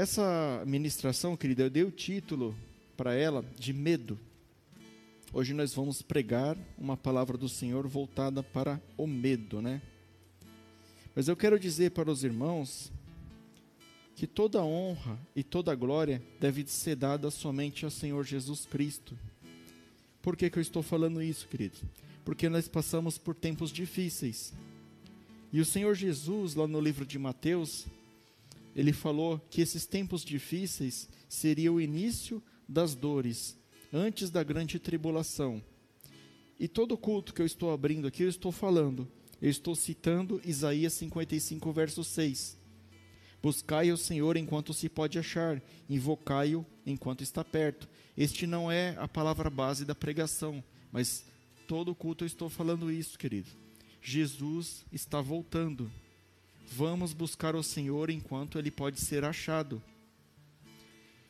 Essa ministração, querida, eu dei o título para ela de medo. Hoje nós vamos pregar uma palavra do Senhor voltada para o medo, né? Mas eu quero dizer para os irmãos que toda honra e toda glória deve ser dada somente ao Senhor Jesus Cristo. Por que, que eu estou falando isso, queridos? Porque nós passamos por tempos difíceis. E o Senhor Jesus, lá no livro de Mateus, ele falou que esses tempos difíceis seria o início das dores, antes da grande tribulação. E todo culto que eu estou abrindo aqui, eu estou falando, eu estou citando Isaías 55, verso 6. Buscai o Senhor enquanto se pode achar, invocai-o enquanto está perto. Este não é a palavra base da pregação, mas todo culto eu estou falando isso, querido. Jesus está voltando. Vamos buscar o Senhor enquanto ele pode ser achado.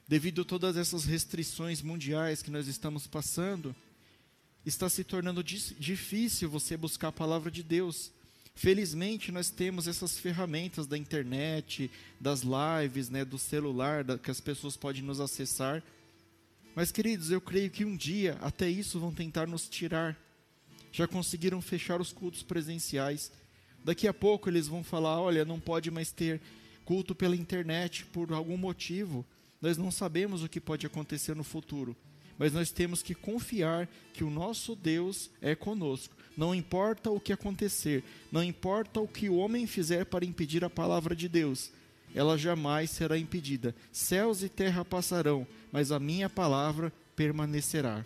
Devido a todas essas restrições mundiais que nós estamos passando, está se tornando difícil você buscar a palavra de Deus. Felizmente, nós temos essas ferramentas da internet, das lives, né, do celular, da, que as pessoas podem nos acessar. Mas, queridos, eu creio que um dia até isso vão tentar nos tirar. Já conseguiram fechar os cultos presenciais. Daqui a pouco eles vão falar: olha, não pode mais ter culto pela internet por algum motivo. Nós não sabemos o que pode acontecer no futuro, mas nós temos que confiar que o nosso Deus é conosco. Não importa o que acontecer, não importa o que o homem fizer para impedir a palavra de Deus, ela jamais será impedida. Céus e terra passarão, mas a minha palavra permanecerá.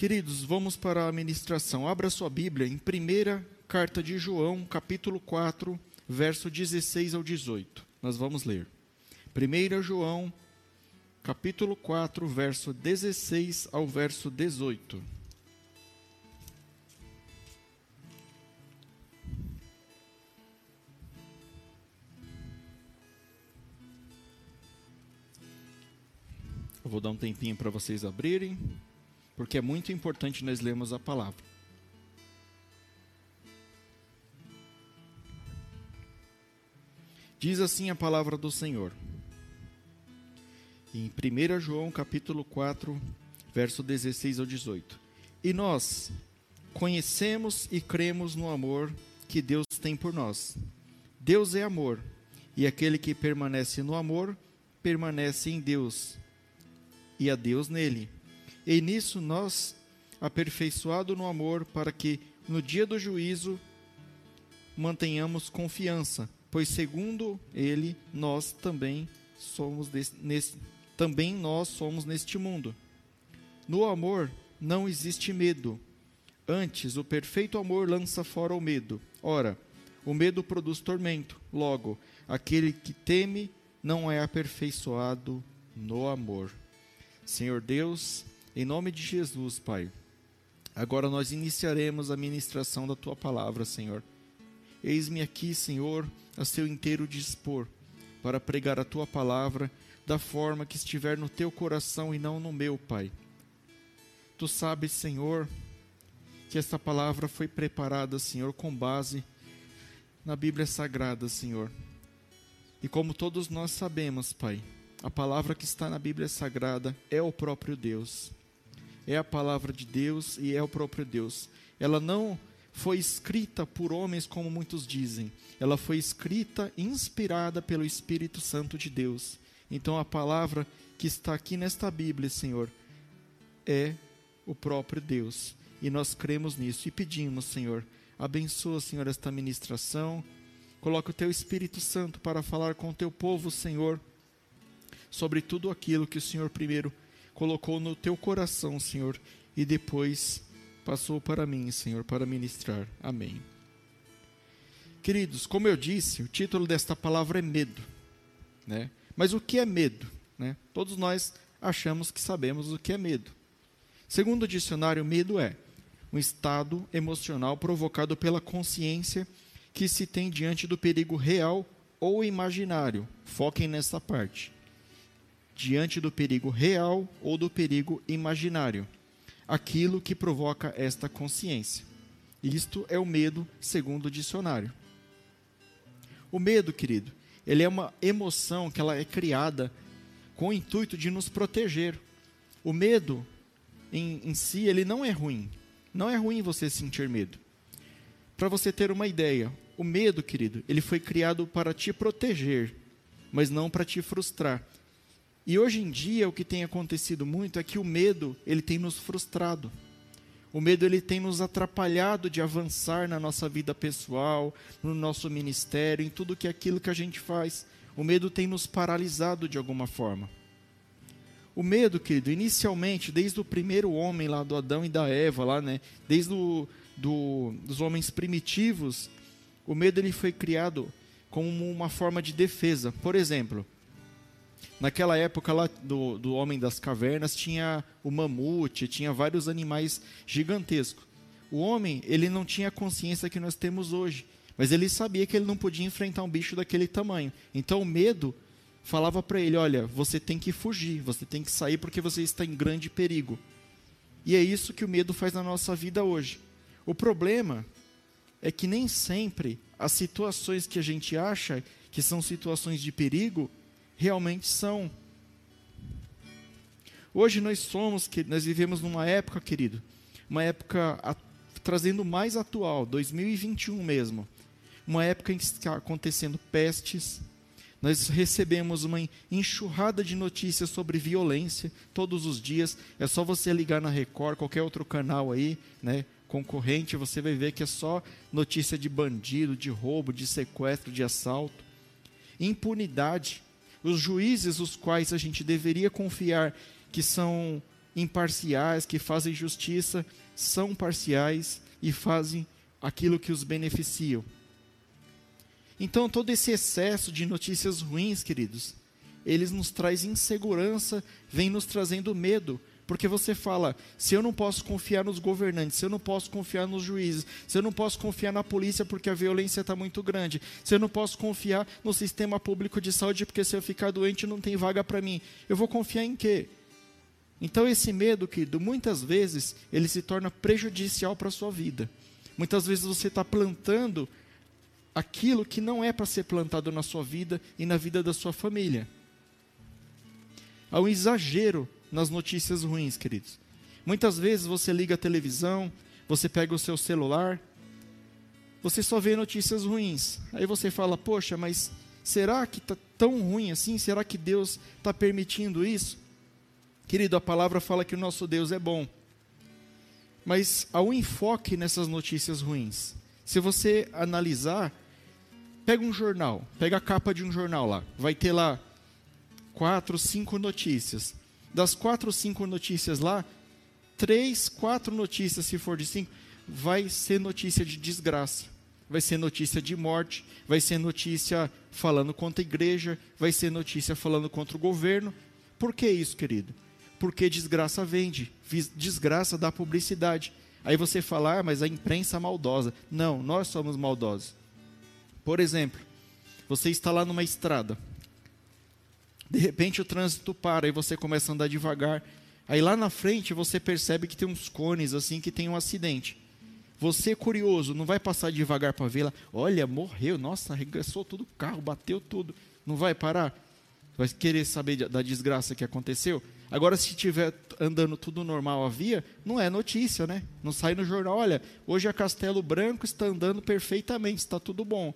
Queridos, vamos para a ministração. Abra sua Bíblia em primeira carta de João, capítulo 4, verso 16 ao 18. Nós vamos ler. 1 João, capítulo 4, verso 16 ao verso 18. Eu vou dar um tempinho para vocês abrirem porque é muito importante nós lermos a palavra. Diz assim a palavra do Senhor. Em 1 João capítulo 4, verso 16 ao 18. E nós conhecemos e cremos no amor que Deus tem por nós. Deus é amor, e aquele que permanece no amor permanece em Deus, e a Deus nele. E nisso nós, aperfeiçoado no amor, para que no dia do juízo mantenhamos confiança, pois segundo ele nós também somos desse, nesse, também nós somos neste mundo. No amor não existe medo. Antes, o perfeito amor lança fora o medo. Ora, o medo produz tormento. Logo, aquele que teme não é aperfeiçoado no amor. Senhor Deus, em nome de Jesus, Pai, agora nós iniciaremos a ministração da tua palavra, Senhor. Eis-me aqui, Senhor, a seu inteiro dispor, para pregar a tua palavra da forma que estiver no teu coração e não no meu, Pai. Tu sabes, Senhor, que esta palavra foi preparada, Senhor, com base na Bíblia Sagrada, Senhor. E como todos nós sabemos, Pai, a palavra que está na Bíblia Sagrada é o próprio Deus é a palavra de Deus e é o próprio Deus. Ela não foi escrita por homens como muitos dizem. Ela foi escrita inspirada pelo Espírito Santo de Deus. Então a palavra que está aqui nesta Bíblia, Senhor, é o próprio Deus. E nós cremos nisso e pedimos, Senhor, abençoa, Senhor, esta ministração. Coloca o teu Espírito Santo para falar com o teu povo, Senhor, sobre tudo aquilo que o Senhor primeiro colocou no teu coração, Senhor, e depois passou para mim, Senhor, para ministrar. Amém. Queridos, como eu disse, o título desta palavra é medo, né? Mas o que é medo, né? Todos nós achamos que sabemos o que é medo. Segundo o dicionário, medo é um estado emocional provocado pela consciência que se tem diante do perigo real ou imaginário. Foquem nessa parte diante do perigo real ou do perigo imaginário, aquilo que provoca esta consciência. Isto é o medo, segundo o dicionário. O medo, querido, ele é uma emoção que ela é criada com o intuito de nos proteger. O medo em, em si, ele não é ruim. Não é ruim você sentir medo. Para você ter uma ideia, o medo, querido, ele foi criado para te proteger, mas não para te frustrar. E hoje em dia o que tem acontecido muito é que o medo, ele tem nos frustrado. O medo ele tem nos atrapalhado de avançar na nossa vida pessoal, no nosso ministério, em tudo que é aquilo que a gente faz. O medo tem nos paralisado de alguma forma. O medo, querido, inicialmente, desde o primeiro homem lá do Adão e da Eva, lá, né, desde o, do, dos homens primitivos, o medo ele foi criado como uma forma de defesa. Por exemplo, Naquela época lá do, do Homem das Cavernas tinha o mamute, tinha vários animais gigantescos. O homem, ele não tinha a consciência que nós temos hoje, mas ele sabia que ele não podia enfrentar um bicho daquele tamanho. Então o medo falava para ele: olha, você tem que fugir, você tem que sair porque você está em grande perigo. E é isso que o medo faz na nossa vida hoje. O problema é que nem sempre as situações que a gente acha que são situações de perigo realmente são. Hoje nós somos, nós vivemos numa época, querido, uma época a, trazendo mais atual, 2021 mesmo, uma época em que está acontecendo pestes, nós recebemos uma enxurrada de notícias sobre violência todos os dias. É só você ligar na Record, qualquer outro canal aí, né, concorrente, você vai ver que é só notícia de bandido, de roubo, de sequestro, de assalto. Impunidade. Os juízes, os quais a gente deveria confiar que são imparciais, que fazem justiça, são parciais e fazem aquilo que os beneficiam. Então, todo esse excesso de notícias ruins, queridos, eles nos traz insegurança, vem nos trazendo medo, porque você fala, se eu não posso confiar nos governantes, se eu não posso confiar nos juízes, se eu não posso confiar na polícia porque a violência está muito grande, se eu não posso confiar no sistema público de saúde porque se eu ficar doente não tem vaga para mim, eu vou confiar em quê? Então esse medo, querido, muitas vezes ele se torna prejudicial para a sua vida. Muitas vezes você está plantando aquilo que não é para ser plantado na sua vida e na vida da sua família. Há um exagero nas notícias ruins, queridos. Muitas vezes você liga a televisão, você pega o seu celular, você só vê notícias ruins. Aí você fala: Poxa, mas será que está tão ruim assim? Será que Deus está permitindo isso? Querido, a palavra fala que o nosso Deus é bom. Mas há um enfoque nessas notícias ruins. Se você analisar, pega um jornal, pega a capa de um jornal lá, vai ter lá quatro, cinco notícias das quatro ou cinco notícias lá, três, quatro notícias, se for de cinco, vai ser notícia de desgraça, vai ser notícia de morte, vai ser notícia falando contra a igreja, vai ser notícia falando contra o governo. Por que isso, querido? Porque desgraça vende, desgraça dá publicidade. Aí você fala, ah, mas a imprensa é maldosa. Não, nós somos maldosos. Por exemplo, você está lá numa estrada, de repente o trânsito para e você começa a andar devagar. Aí lá na frente você percebe que tem uns cones assim que tem um acidente. Você curioso, não vai passar devagar para lá, olha, morreu, nossa, regressou tudo o carro, bateu tudo. Não vai parar? Vai querer saber da desgraça que aconteceu? Agora, se estiver andando tudo normal a via, não é notícia, né? Não sai no jornal, olha, hoje a Castelo Branco está andando perfeitamente, está tudo bom.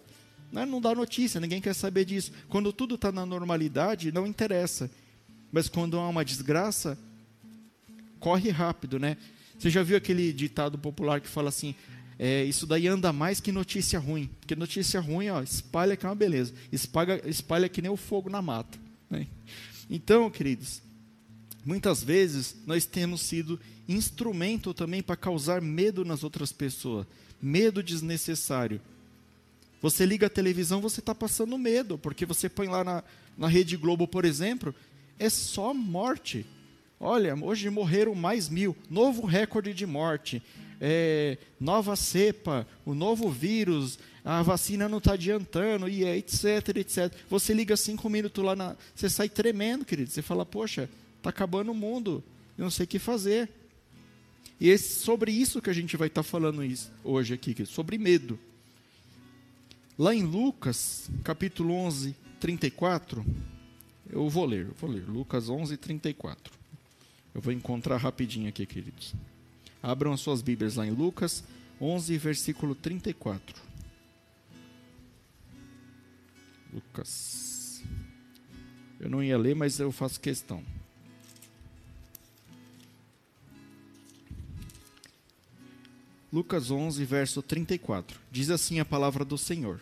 Né? Não dá notícia, ninguém quer saber disso. Quando tudo está na normalidade, não interessa. Mas quando há uma desgraça, corre rápido, né? Você já viu aquele ditado popular que fala assim: é, isso daí anda mais que notícia ruim. Porque notícia ruim, ó, espalha que é uma beleza. Espalha, espalha que nem o fogo na mata. Né? Então, queridos, muitas vezes nós temos sido instrumento também para causar medo nas outras pessoas. Medo desnecessário. Você liga a televisão, você está passando medo, porque você põe lá na, na Rede Globo, por exemplo, é só morte. Olha, hoje morreram mais mil, novo recorde de morte, é, nova cepa, o novo vírus, a vacina não está adiantando, e é, etc, etc. Você liga cinco minutos lá, na, você sai tremendo, querido. Você fala, poxa, está acabando o mundo, eu não sei o que fazer. E é sobre isso que a gente vai estar tá falando isso, hoje aqui, sobre medo. Lá em Lucas, capítulo 11, 34, eu vou ler, eu vou ler. Lucas 11, 34. Eu vou encontrar rapidinho aqui, queridos. Abram as suas Bíblias lá em Lucas 11, versículo 34. Lucas. Eu não ia ler, mas eu faço questão. Lucas 11, verso 34. Diz assim a palavra do Senhor: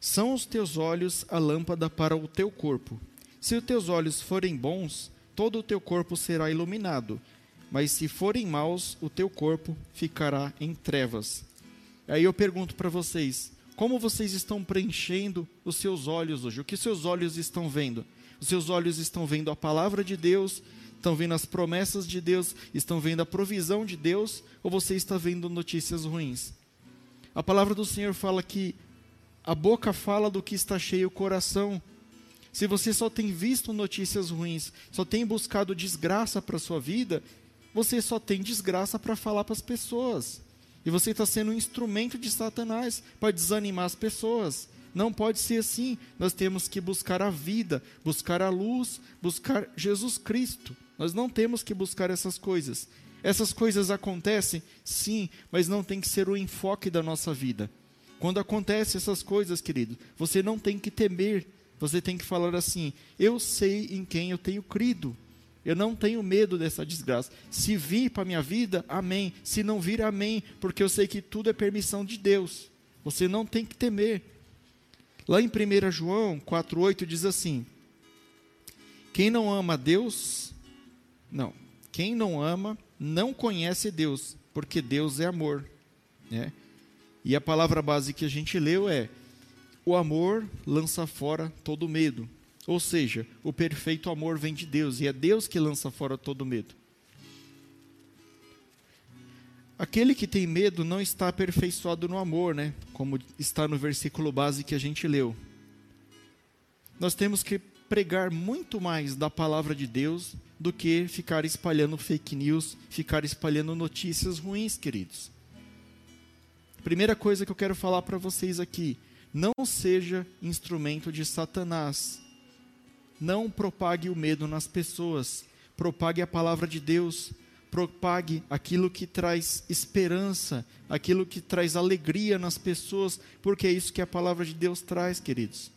São os teus olhos a lâmpada para o teu corpo. Se os teus olhos forem bons, todo o teu corpo será iluminado, mas se forem maus, o teu corpo ficará em trevas. Aí eu pergunto para vocês: como vocês estão preenchendo os seus olhos hoje? O que seus olhos estão vendo? Os seus olhos estão vendo a palavra de Deus, estão vendo as promessas de Deus, estão vendo a provisão de Deus, ou você está vendo notícias ruins? A palavra do Senhor fala que a boca fala do que está cheio o coração. Se você só tem visto notícias ruins, só tem buscado desgraça para a sua vida, você só tem desgraça para falar para as pessoas. E você está sendo um instrumento de Satanás para desanimar as pessoas. Não pode ser assim. Nós temos que buscar a vida, buscar a luz, buscar Jesus Cristo. Nós não temos que buscar essas coisas. Essas coisas acontecem, sim, mas não tem que ser o enfoque da nossa vida. Quando acontecem essas coisas, querido, você não tem que temer. Você tem que falar assim: eu sei em quem eu tenho crido. Eu não tenho medo dessa desgraça. Se vir para a minha vida, amém. Se não vir, amém. Porque eu sei que tudo é permissão de Deus. Você não tem que temer. Lá em 1 João 4,8 diz assim: Quem não ama Deus, não, quem não ama não conhece Deus, porque Deus é amor. Né? E a palavra base que a gente leu é: O amor lança fora todo medo. Ou seja, o perfeito amor vem de Deus e é Deus que lança fora todo medo. Aquele que tem medo não está aperfeiçoado no amor, né? Como está no versículo base que a gente leu. Nós temos que pregar muito mais da palavra de Deus do que ficar espalhando fake news, ficar espalhando notícias ruins, queridos. Primeira coisa que eu quero falar para vocês aqui: não seja instrumento de Satanás. Não propague o medo nas pessoas. Propague a palavra de Deus. Propague aquilo que traz esperança, aquilo que traz alegria nas pessoas, porque é isso que a palavra de Deus traz, queridos.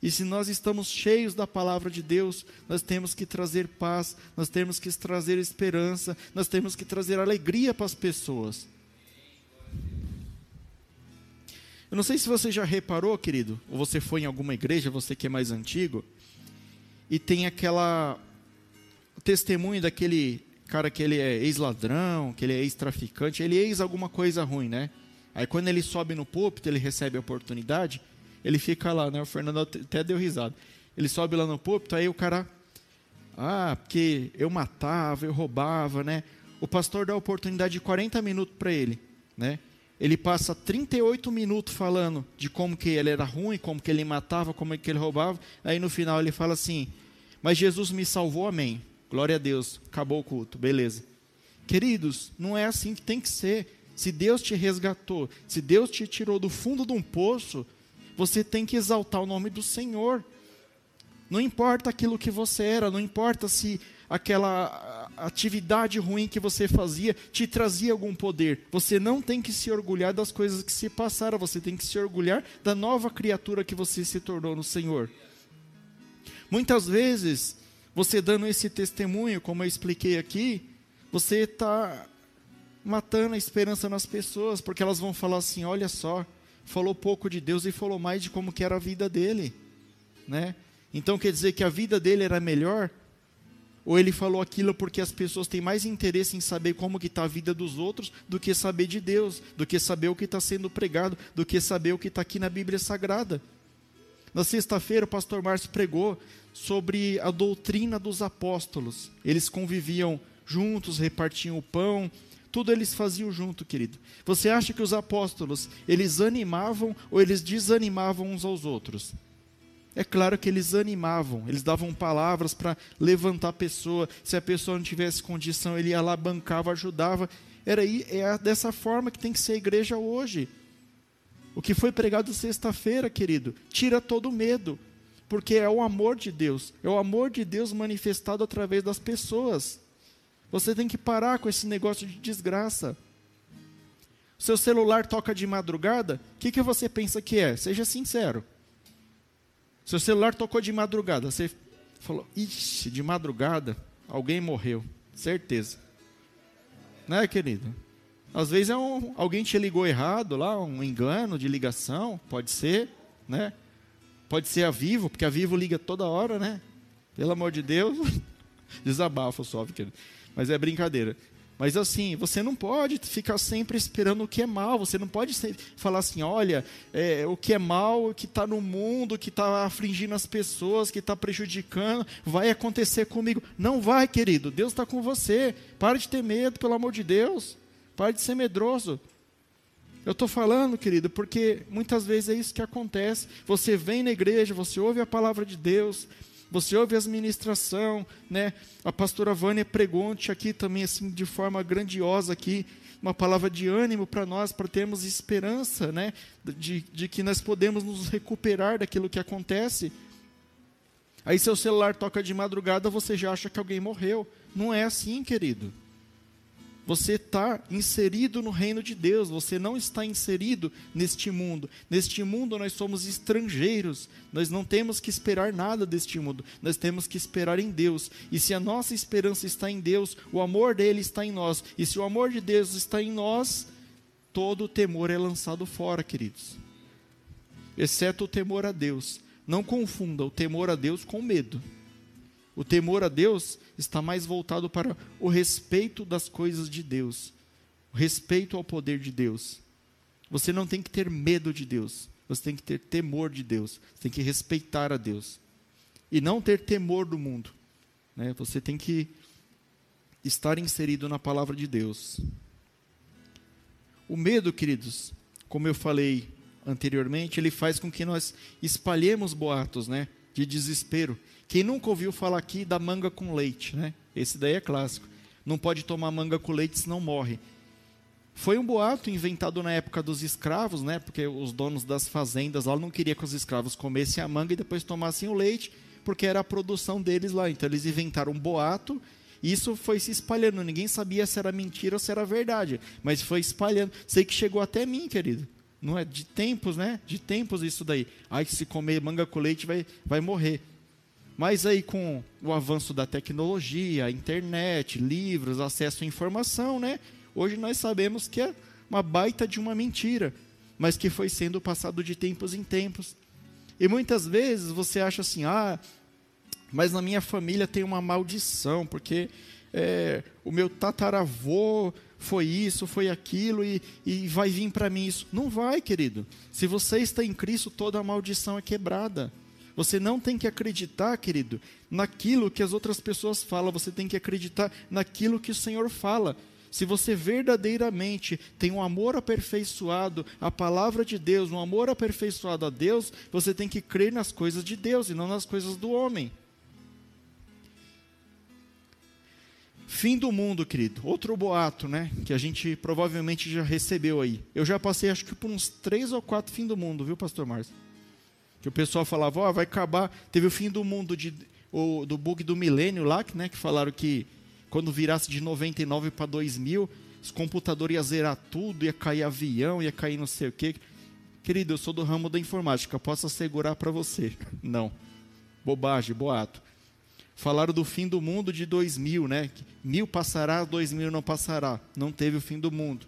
E se nós estamos cheios da palavra de Deus, nós temos que trazer paz, nós temos que trazer esperança, nós temos que trazer alegria para as pessoas. Eu não sei se você já reparou, querido, ou você foi em alguma igreja, você que é mais antigo, e tem aquela testemunho daquele cara que ele é ex-ladrão, que ele é ex-traficante, ele é ex alguma coisa ruim, né? Aí quando ele sobe no púlpito, ele recebe a oportunidade, ele fica lá, né? O Fernando até deu risada. Ele sobe lá no púlpito, aí o cara, ah, porque eu matava, eu roubava, né? O pastor dá a oportunidade de 40 minutos para ele, né? Ele passa 38 minutos falando de como que ele era ruim, como que ele matava, como que ele roubava. Aí no final ele fala assim: Mas Jesus me salvou, amém. Glória a Deus. Acabou o culto, beleza. Queridos, não é assim que tem que ser. Se Deus te resgatou, se Deus te tirou do fundo de um poço, você tem que exaltar o nome do Senhor. Não importa aquilo que você era, não importa se aquela atividade ruim que você fazia te trazia algum poder. Você não tem que se orgulhar das coisas que se passaram, você tem que se orgulhar da nova criatura que você se tornou no Senhor. Muitas vezes, você dando esse testemunho, como eu expliquei aqui, você está matando a esperança nas pessoas, porque elas vão falar assim: olha só, falou pouco de Deus e falou mais de como que era a vida dele, né? Então quer dizer que a vida dele era melhor ou ele falou aquilo porque as pessoas têm mais interesse em saber como que está a vida dos outros do que saber de Deus, do que saber o que está sendo pregado, do que saber o que está aqui na Bíblia Sagrada. Na sexta-feira, o pastor Márcio pregou sobre a doutrina dos apóstolos. Eles conviviam juntos, repartiam o pão, tudo eles faziam junto, querido. Você acha que os apóstolos, eles animavam ou eles desanimavam uns aos outros? É claro que eles animavam, eles davam palavras para levantar a pessoa. Se a pessoa não tivesse condição, ele ia lá, bancava, ajudava. Era aí, é dessa forma que tem que ser a igreja hoje. O que foi pregado sexta-feira, querido, tira todo o medo, porque é o amor de Deus, é o amor de Deus manifestado através das pessoas. Você tem que parar com esse negócio de desgraça. Seu celular toca de madrugada, o que, que você pensa que é? Seja sincero. Seu celular tocou de madrugada, você falou, ixi, de madrugada, alguém morreu, certeza. Né, querido? Às vezes é um, alguém te ligou errado lá, um engano de ligação, pode ser, né? Pode ser a Vivo, porque a Vivo liga toda hora, né? Pelo amor de Deus. Desabafo só, querido. Mas é brincadeira. Mas assim, você não pode ficar sempre esperando o que é mal. Você não pode falar assim, olha, é, o que é mal, o que está no mundo, que está afligindo as pessoas, que está prejudicando, vai acontecer comigo. Não vai, querido. Deus está com você. Pare de ter medo, pelo amor de Deus. Pare de ser medroso. Eu estou falando, querido, porque muitas vezes é isso que acontece. Você vem na igreja, você ouve a palavra de Deus, você ouve as ministração, né? A pastora Vânia pregou aqui também assim de forma grandiosa aqui, uma palavra de ânimo para nós, para termos esperança, né? De, de que nós podemos nos recuperar daquilo que acontece. Aí seu celular toca de madrugada, você já acha que alguém morreu. Não é assim, querido. Você está inserido no reino de Deus, você não está inserido neste mundo. Neste mundo nós somos estrangeiros, nós não temos que esperar nada deste mundo, nós temos que esperar em Deus. E se a nossa esperança está em Deus, o amor dele está em nós. E se o amor de Deus está em nós, todo o temor é lançado fora, queridos. Exceto o temor a Deus. Não confunda o temor a Deus com medo. O temor a Deus está mais voltado para o respeito das coisas de Deus, o respeito ao poder de Deus. Você não tem que ter medo de Deus, você tem que ter temor de Deus, você tem que respeitar a Deus. E não ter temor do mundo. Né? Você tem que estar inserido na palavra de Deus. O medo, queridos, como eu falei anteriormente, ele faz com que nós espalhemos boatos, né, de desespero. Quem nunca ouviu falar aqui da manga com leite, né? Esse daí é clássico. Não pode tomar manga com leite senão morre. Foi um boato inventado na época dos escravos, né? Porque os donos das fazendas lá não queriam que os escravos comessem a manga e depois tomassem o leite, porque era a produção deles lá. Então eles inventaram um boato isso foi se espalhando. Ninguém sabia se era mentira ou se era verdade, mas foi espalhando. Sei que chegou até mim, querido. Não é de tempos, né? De tempos isso daí. Ai, se comer manga com leite vai, vai morrer. Mas aí com o avanço da tecnologia, internet, livros, acesso à informação, né? Hoje nós sabemos que é uma baita de uma mentira, mas que foi sendo passado de tempos em tempos. E muitas vezes você acha assim, ah, mas na minha família tem uma maldição, porque é, o meu tataravô foi isso, foi aquilo, e, e vai vir para mim isso. Não vai, querido. Se você está em Cristo, toda a maldição é quebrada. Você não tem que acreditar, querido, naquilo que as outras pessoas falam, você tem que acreditar naquilo que o Senhor fala. Se você verdadeiramente tem um amor aperfeiçoado à palavra de Deus, um amor aperfeiçoado a Deus, você tem que crer nas coisas de Deus e não nas coisas do homem. Fim do mundo, querido. Outro boato, né? Que a gente provavelmente já recebeu aí. Eu já passei, acho que por uns três ou quatro fim do mundo, viu, Pastor Márcio? Que o pessoal falava, ó, oh, vai acabar. Teve o fim do mundo de, o, do bug do milênio lá, que, né, que falaram que quando virasse de 99 para 2000, os computadores iam zerar tudo, ia cair avião, ia cair não sei o quê. Querido, eu sou do ramo da informática, posso assegurar para você. Não. Bobagem, boato. Falaram do fim do mundo de 2000, né? Mil passará, 2000 não passará. Não teve o fim do mundo.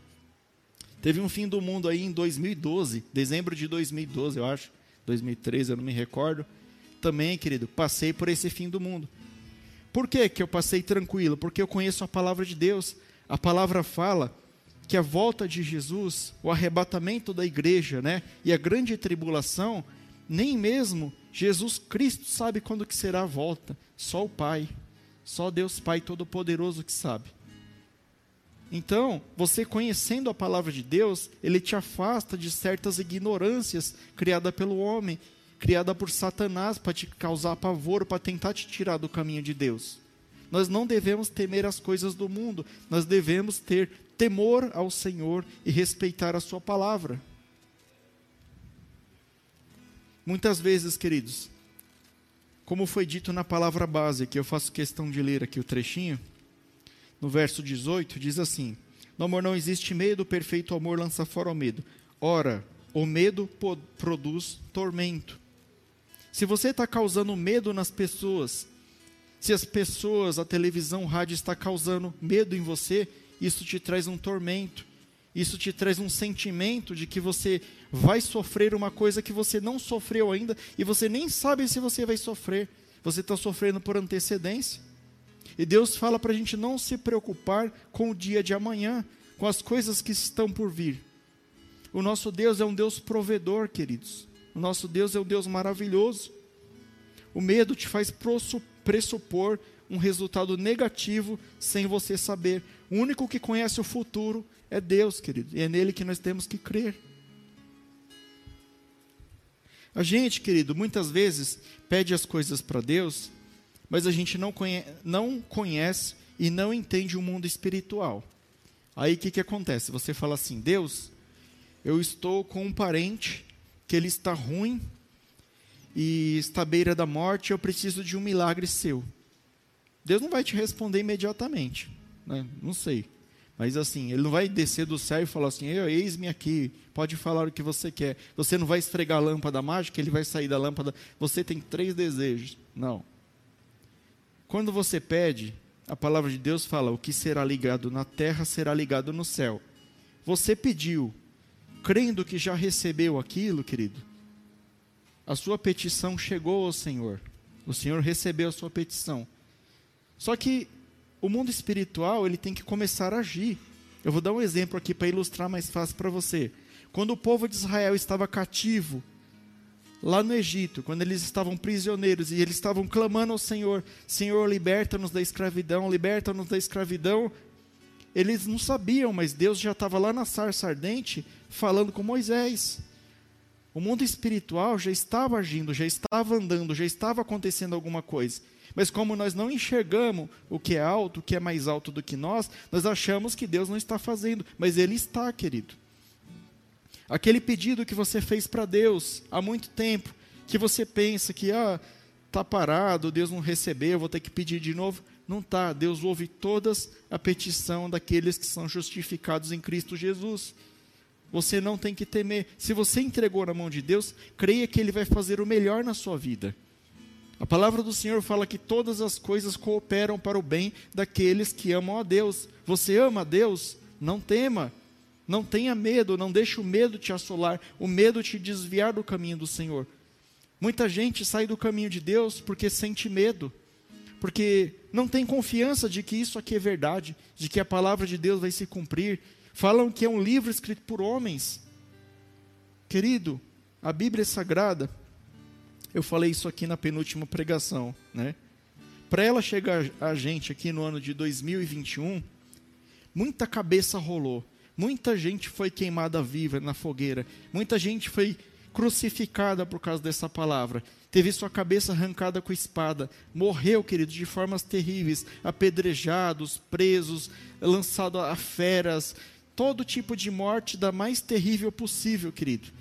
Teve um fim do mundo aí em 2012, dezembro de 2012, eu acho. 2013, eu não me recordo. Também, querido, passei por esse fim do mundo. Por que, que eu passei tranquilo? Porque eu conheço a palavra de Deus. A palavra fala que a volta de Jesus, o arrebatamento da igreja, né, e a grande tribulação, nem mesmo Jesus Cristo sabe quando que será a volta. Só o Pai, só Deus Pai Todo-Poderoso que sabe. Então, você conhecendo a palavra de Deus, ele te afasta de certas ignorâncias criadas pelo homem, criada por Satanás para te causar pavor, para tentar te tirar do caminho de Deus. Nós não devemos temer as coisas do mundo, nós devemos ter temor ao Senhor e respeitar a sua palavra. Muitas vezes, queridos, como foi dito na palavra base, que eu faço questão de ler aqui o trechinho, no verso 18, diz assim: No amor não existe medo, o perfeito amor lança fora o medo. Ora, o medo produz tormento. Se você está causando medo nas pessoas, se as pessoas, a televisão, o rádio está causando medo em você, isso te traz um tormento. Isso te traz um sentimento de que você vai sofrer uma coisa que você não sofreu ainda e você nem sabe se você vai sofrer. Você está sofrendo por antecedência. E Deus fala para a gente não se preocupar com o dia de amanhã, com as coisas que estão por vir. O nosso Deus é um Deus provedor, queridos. O nosso Deus é um Deus maravilhoso. O medo te faz pressupor um resultado negativo sem você saber. O único que conhece o futuro é Deus, querido, e é nele que nós temos que crer. A gente, querido, muitas vezes pede as coisas para Deus, mas a gente não conhece, não conhece e não entende o mundo espiritual. Aí o que, que acontece? Você fala assim: Deus, eu estou com um parente que ele está ruim e está à beira da morte, eu preciso de um milagre seu. Deus não vai te responder imediatamente, né? não sei. Mas assim, ele não vai descer do céu e falar assim: eis-me aqui, pode falar o que você quer. Você não vai esfregar a lâmpada mágica, ele vai sair da lâmpada. Você tem três desejos. Não. Quando você pede, a palavra de Deus fala: o que será ligado na terra será ligado no céu. Você pediu, crendo que já recebeu aquilo, querido, a sua petição chegou ao Senhor. O Senhor recebeu a sua petição. Só que o mundo espiritual ele tem que começar a agir. Eu vou dar um exemplo aqui para ilustrar mais fácil para você. Quando o povo de Israel estava cativo lá no Egito, quando eles estavam prisioneiros e eles estavam clamando ao Senhor: Senhor, liberta-nos da escravidão, liberta-nos da escravidão. Eles não sabiam, mas Deus já estava lá na sarça ardente falando com Moisés. O mundo espiritual já estava agindo, já estava andando, já estava acontecendo alguma coisa. Mas como nós não enxergamos o que é alto, o que é mais alto do que nós, nós achamos que Deus não está fazendo, mas Ele está, querido. Aquele pedido que você fez para Deus há muito tempo, que você pensa que ah, está parado, Deus não recebeu, vou ter que pedir de novo. Não está, Deus ouve todas a petição daqueles que são justificados em Cristo Jesus. Você não tem que temer. Se você entregou na mão de Deus, creia que Ele vai fazer o melhor na sua vida. A palavra do Senhor fala que todas as coisas cooperam para o bem daqueles que amam a Deus. Você ama a Deus? Não tema. Não tenha medo, não deixe o medo te assolar, o medo te desviar do caminho do Senhor. Muita gente sai do caminho de Deus porque sente medo, porque não tem confiança de que isso aqui é verdade, de que a palavra de Deus vai se cumprir. Falam que é um livro escrito por homens. Querido, a Bíblia é sagrada, eu falei isso aqui na penúltima pregação, né? Para ela chegar a gente aqui no ano de 2021, muita cabeça rolou, muita gente foi queimada viva na fogueira, muita gente foi crucificada por causa dessa palavra, teve sua cabeça arrancada com espada, morreu, querido, de formas terríveis, apedrejados, presos, lançado a feras, todo tipo de morte da mais terrível possível, querido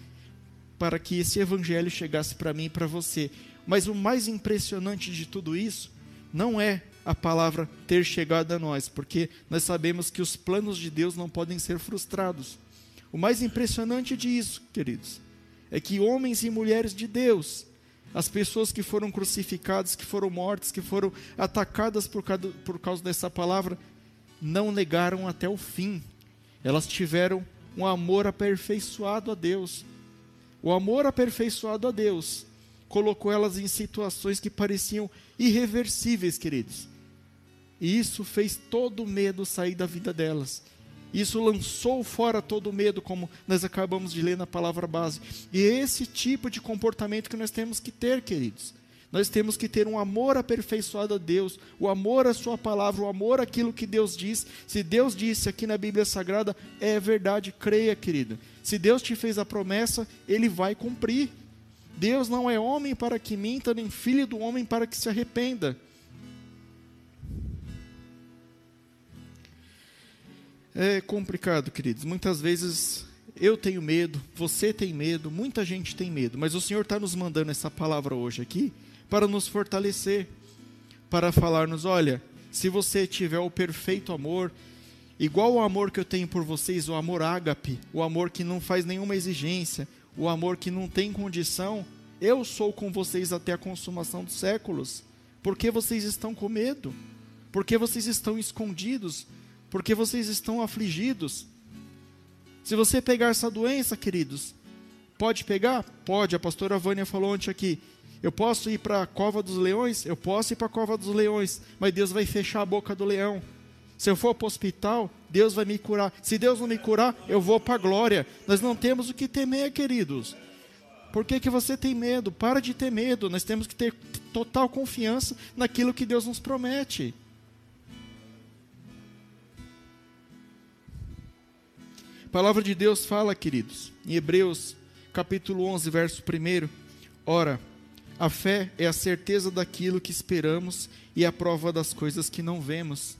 para que esse evangelho chegasse para mim e para você. Mas o mais impressionante de tudo isso não é a palavra ter chegado a nós, porque nós sabemos que os planos de Deus não podem ser frustrados. O mais impressionante disso, queridos, é que homens e mulheres de Deus, as pessoas que foram crucificadas, que foram mortas, que foram atacadas por causa, por causa dessa palavra, não negaram até o fim. Elas tiveram um amor aperfeiçoado a Deus. O amor aperfeiçoado a Deus colocou elas em situações que pareciam irreversíveis, queridos. E isso fez todo o medo sair da vida delas. Isso lançou fora todo o medo, como nós acabamos de ler na palavra base. E é esse tipo de comportamento que nós temos que ter, queridos. Nós temos que ter um amor aperfeiçoado a Deus, o amor à Sua palavra, o amor àquilo que Deus diz. Se Deus disse aqui na Bíblia Sagrada, é verdade, creia, querido. Se Deus te fez a promessa, Ele vai cumprir. Deus não é homem para que minta, nem filho do homem para que se arrependa. É complicado, queridos. Muitas vezes eu tenho medo, você tem medo, muita gente tem medo, mas o Senhor está nos mandando essa palavra hoje aqui para nos fortalecer, para falar-nos: olha, se você tiver o perfeito amor, igual o amor que eu tenho por vocês, o amor ágape, o amor que não faz nenhuma exigência, o amor que não tem condição, eu sou com vocês até a consumação dos séculos. Por que vocês estão com medo? Por que vocês estão escondidos? Por que vocês estão afligidos? Se você pegar essa doença, queridos, pode pegar? Pode. A pastora Vânia falou ontem aqui. Eu posso ir para a cova dos leões? Eu posso ir para a cova dos leões, mas Deus vai fechar a boca do leão. Se eu for para o hospital, Deus vai me curar. Se Deus não me curar, eu vou para a glória. Nós não temos o que temer, queridos. Por que, que você tem medo? Para de ter medo. Nós temos que ter total confiança naquilo que Deus nos promete. A palavra de Deus fala, queridos, em Hebreus capítulo 11, verso 1. Ora, a fé é a certeza daquilo que esperamos e a prova das coisas que não vemos.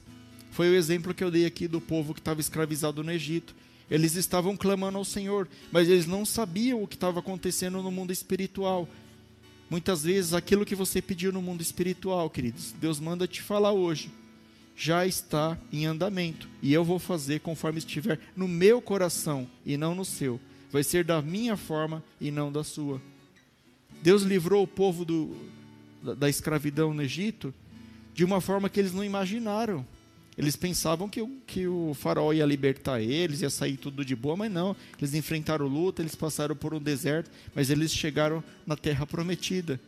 Foi o exemplo que eu dei aqui do povo que estava escravizado no Egito. Eles estavam clamando ao Senhor, mas eles não sabiam o que estava acontecendo no mundo espiritual. Muitas vezes aquilo que você pediu no mundo espiritual, queridos, Deus manda te falar hoje já está em andamento. E eu vou fazer conforme estiver no meu coração e não no seu. Vai ser da minha forma e não da sua. Deus livrou o povo do, da, da escravidão no Egito de uma forma que eles não imaginaram. Eles pensavam que, que o faraó ia libertar eles, ia sair tudo de boa, mas não. Eles enfrentaram luta, eles passaram por um deserto, mas eles chegaram na terra prometida.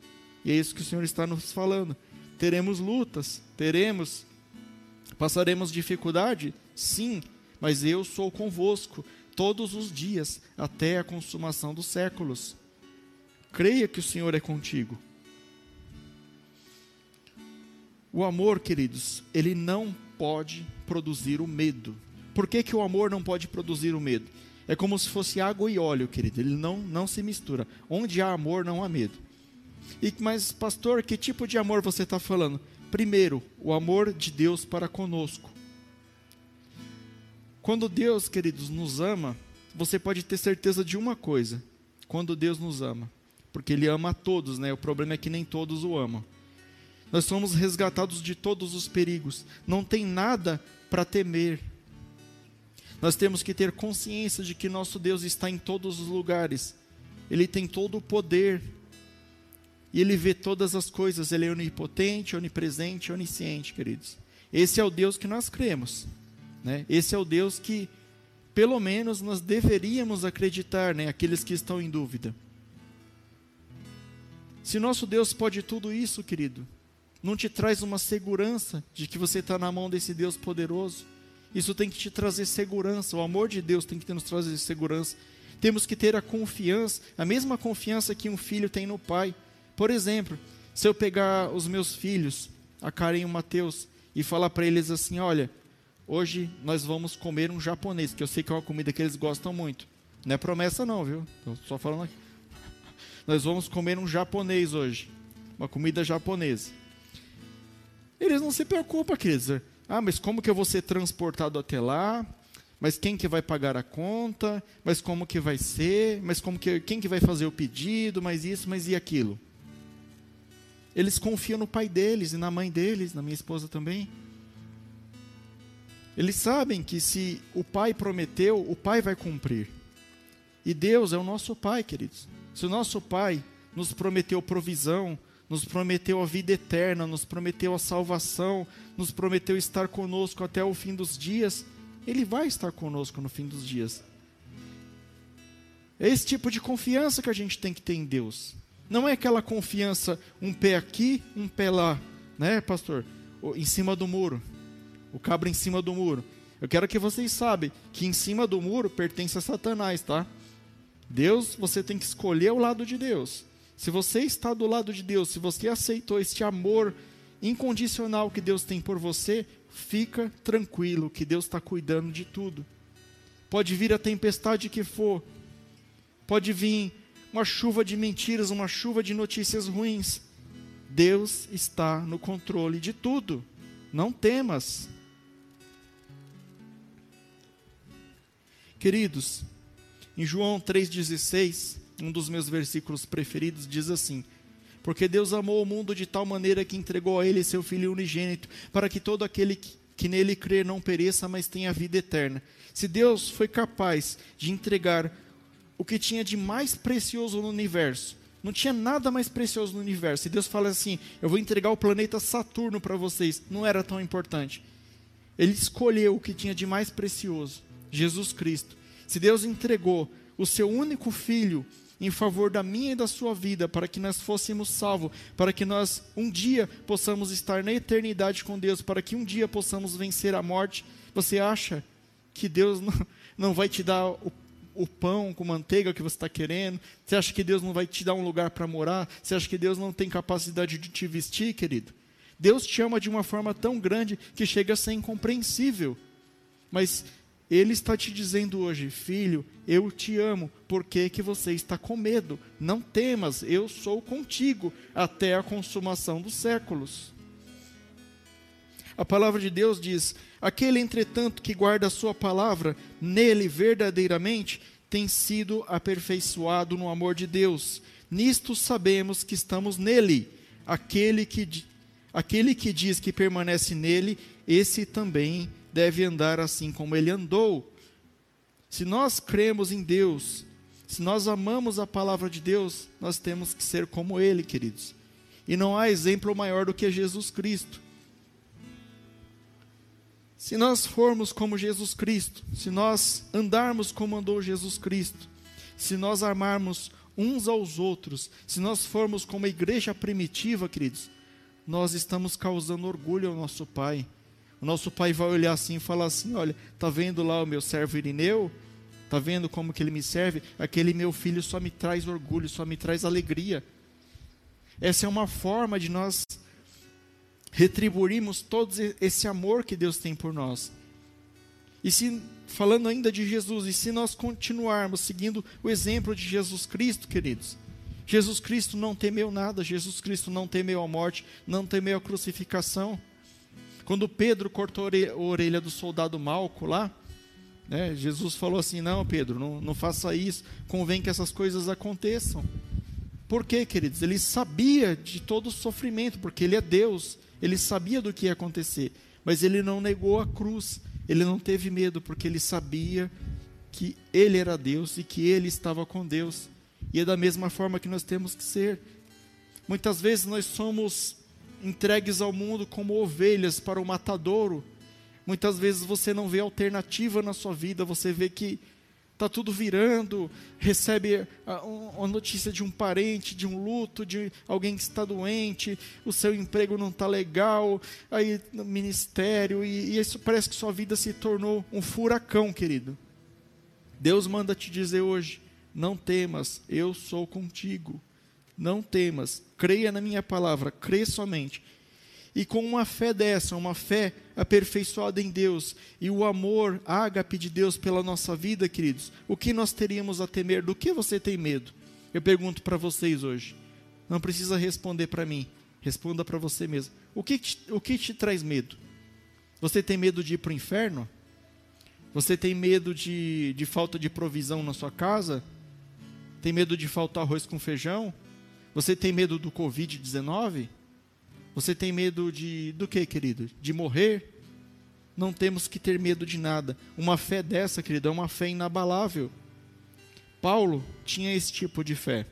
E é isso que o Senhor está nos falando. Teremos lutas, teremos Passaremos dificuldade? Sim, mas eu sou convosco todos os dias até a consumação dos séculos. Creia que o Senhor é contigo. O amor, queridos, ele não pode produzir o medo. Por que, que o amor não pode produzir o medo? É como se fosse água e óleo, querido. Ele não, não se mistura. Onde há amor, não há medo. E, mas, pastor, que tipo de amor você está falando? Primeiro, o amor de Deus para conosco. Quando Deus, queridos, nos ama, você pode ter certeza de uma coisa: quando Deus nos ama, porque Ele ama a todos, né? O problema é que nem todos o amam. Nós somos resgatados de todos os perigos, não tem nada para temer. Nós temos que ter consciência de que nosso Deus está em todos os lugares, Ele tem todo o poder, e ele vê todas as coisas, ele é onipotente, onipresente, onisciente, queridos. Esse é o Deus que nós cremos. Né? Esse é o Deus que, pelo menos, nós deveríamos acreditar, né? aqueles que estão em dúvida. Se nosso Deus pode tudo isso, querido, não te traz uma segurança de que você está na mão desse Deus poderoso? Isso tem que te trazer segurança, o amor de Deus tem que nos trazer segurança. Temos que ter a confiança, a mesma confiança que um filho tem no pai. Por exemplo, se eu pegar os meus filhos, a Karen e o Mateus, e falar para eles assim: olha, hoje nós vamos comer um japonês, que eu sei que é uma comida que eles gostam muito. Não é promessa, não, viu? Estou só falando aqui. Nós vamos comer um japonês hoje, uma comida japonesa. Eles não se preocupam, queridos. Ah, mas como que eu vou ser transportado até lá? Mas quem que vai pagar a conta? Mas como que vai ser? Mas como que quem que vai fazer o pedido? Mas isso, mas e aquilo? Eles confiam no pai deles e na mãe deles, na minha esposa também. Eles sabem que se o pai prometeu, o pai vai cumprir. E Deus é o nosso pai, queridos. Se o nosso pai nos prometeu provisão, nos prometeu a vida eterna, nos prometeu a salvação, nos prometeu estar conosco até o fim dos dias, ele vai estar conosco no fim dos dias. É esse tipo de confiança que a gente tem que ter em Deus. Não é aquela confiança, um pé aqui, um pé lá, né, pastor? Em cima do muro. O cabra em cima do muro. Eu quero que vocês saibam que em cima do muro pertence a Satanás, tá? Deus, você tem que escolher o lado de Deus. Se você está do lado de Deus, se você aceitou este amor incondicional que Deus tem por você, fica tranquilo que Deus está cuidando de tudo. Pode vir a tempestade que for, pode vir uma chuva de mentiras, uma chuva de notícias ruins. Deus está no controle de tudo. Não temas. Queridos, Em João 3,16, um dos meus versículos preferidos, diz assim: Porque Deus amou o mundo de tal maneira que entregou a ele seu Filho unigênito, para que todo aquele que, que nele crer não pereça, mas tenha vida eterna. Se Deus foi capaz de entregar o que tinha de mais precioso no universo, não tinha nada mais precioso no universo. E Deus fala assim: Eu vou entregar o planeta Saturno para vocês. Não era tão importante. Ele escolheu o que tinha de mais precioso: Jesus Cristo. Se Deus entregou o seu único filho em favor da minha e da sua vida, para que nós fôssemos salvos, para que nós um dia possamos estar na eternidade com Deus, para que um dia possamos vencer a morte, você acha que Deus não, não vai te dar o o pão com manteiga que você está querendo? Você acha que Deus não vai te dar um lugar para morar? Você acha que Deus não tem capacidade de te vestir, querido? Deus te ama de uma forma tão grande que chega a ser incompreensível. Mas Ele está te dizendo hoje, filho, eu te amo, por que, você está com medo? Não temas, eu sou contigo até a consumação dos séculos. A palavra de Deus diz: Aquele, entretanto, que guarda a sua palavra, nele verdadeiramente tem sido aperfeiçoado no amor de Deus. Nisto sabemos que estamos nele. Aquele que, aquele que diz que permanece nele, esse também deve andar assim como ele andou. Se nós cremos em Deus, se nós amamos a palavra de Deus, nós temos que ser como ele, queridos. E não há exemplo maior do que Jesus Cristo. Se nós formos como Jesus Cristo, se nós andarmos como andou Jesus Cristo, se nós amarmos uns aos outros, se nós formos como a igreja primitiva, queridos, nós estamos causando orgulho ao nosso Pai. O nosso Pai vai olhar assim e falar assim: olha, tá vendo lá o meu servo Irineu? Tá vendo como que ele me serve? Aquele meu filho só me traz orgulho, só me traz alegria. Essa é uma forma de nós retribuirmos todo esse amor que Deus tem por nós. E se, falando ainda de Jesus, e se nós continuarmos seguindo o exemplo de Jesus Cristo, queridos, Jesus Cristo não temeu nada, Jesus Cristo não temeu a morte, não temeu a crucificação. Quando Pedro cortou a orelha do soldado Malco lá, né, Jesus falou assim: Não, Pedro, não, não faça isso, convém que essas coisas aconteçam. Por quê, queridos? Ele sabia de todo o sofrimento, porque ele é Deus, ele sabia do que ia acontecer, mas ele não negou a cruz. Ele não teve medo, porque ele sabia que ele era Deus e que ele estava com Deus. E é da mesma forma que nós temos que ser. Muitas vezes nós somos entregues ao mundo como ovelhas para o matadouro. Muitas vezes você não vê alternativa na sua vida, você vê que está tudo virando, recebe a, a, notícia de um parente, de um luto, de alguém que está doente, o seu emprego não está legal, aí no ministério, e, e isso parece que sua vida se tornou um furacão, querido. Deus manda te dizer hoje: não temas, eu sou contigo. Não temas, creia na minha palavra, crê somente. E com uma fé dessa, uma fé aperfeiçoada em Deus e o amor ágape de Deus pela nossa vida, queridos, o que nós teríamos a temer? Do que você tem medo? Eu pergunto para vocês hoje. Não precisa responder para mim, responda para você mesmo. O que, te, o que te traz medo? Você tem medo de ir para o inferno? Você tem medo de, de falta de provisão na sua casa? Tem medo de faltar arroz com feijão? Você tem medo do Covid-19? Você tem medo de do que, querido? De morrer? Não temos que ter medo de nada. Uma fé dessa, querido, é uma fé inabalável. Paulo tinha esse tipo de fé.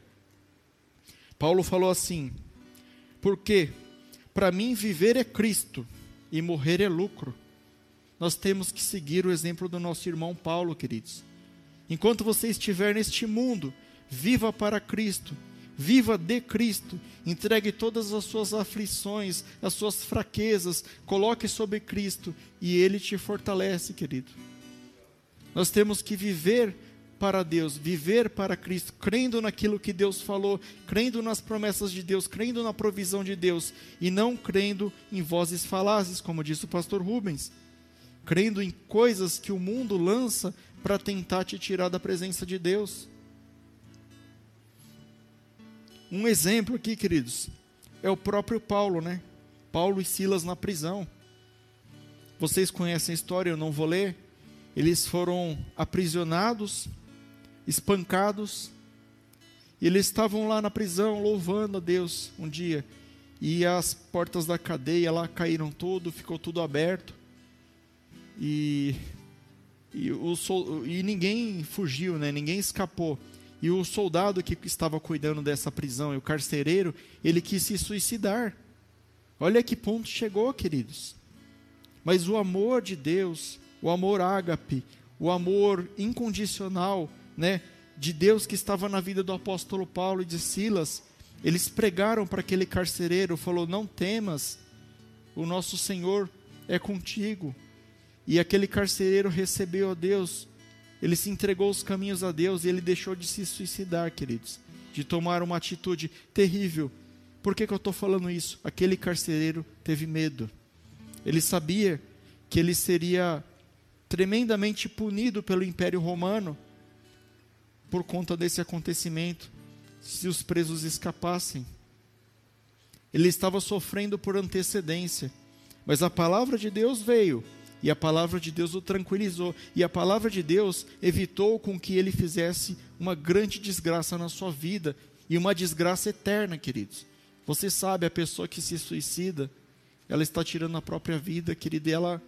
Paulo falou assim: porque para mim viver é Cristo e morrer é lucro. Nós temos que seguir o exemplo do nosso irmão Paulo, queridos. Enquanto você estiver neste mundo, viva para Cristo Viva de Cristo, entregue todas as suas aflições, as suas fraquezas, coloque sobre Cristo e Ele te fortalece, querido. Nós temos que viver para Deus, viver para Cristo, crendo naquilo que Deus falou, crendo nas promessas de Deus, crendo na provisão de Deus e não crendo em vozes falazes, como disse o pastor Rubens, crendo em coisas que o mundo lança para tentar te tirar da presença de Deus. Um exemplo aqui, queridos, é o próprio Paulo, né? Paulo e Silas na prisão. Vocês conhecem a história, eu não vou ler. Eles foram aprisionados espancados. E eles estavam lá na prisão louvando a Deus um dia. E as portas da cadeia lá caíram tudo, ficou tudo aberto. E, e, o, e ninguém fugiu, né? ninguém escapou. E o soldado que estava cuidando dessa prisão, e o carcereiro, ele quis se suicidar. Olha que ponto chegou, queridos. Mas o amor de Deus, o amor ágape, o amor incondicional, né, de Deus que estava na vida do apóstolo Paulo e de Silas, eles pregaram para aquele carcereiro, falou: "Não temas, o nosso Senhor é contigo". E aquele carcereiro recebeu a Deus, ele se entregou os caminhos a Deus e ele deixou de se suicidar, queridos, de tomar uma atitude terrível. Por que, que eu estou falando isso? Aquele carcereiro teve medo. Ele sabia que ele seria tremendamente punido pelo Império Romano por conta desse acontecimento, se os presos escapassem. Ele estava sofrendo por antecedência, mas a palavra de Deus veio e a palavra de Deus o tranquilizou, e a palavra de Deus evitou com que ele fizesse uma grande desgraça na sua vida e uma desgraça eterna, queridos. Você sabe, a pessoa que se suicida, ela está tirando a própria vida, querido, e ela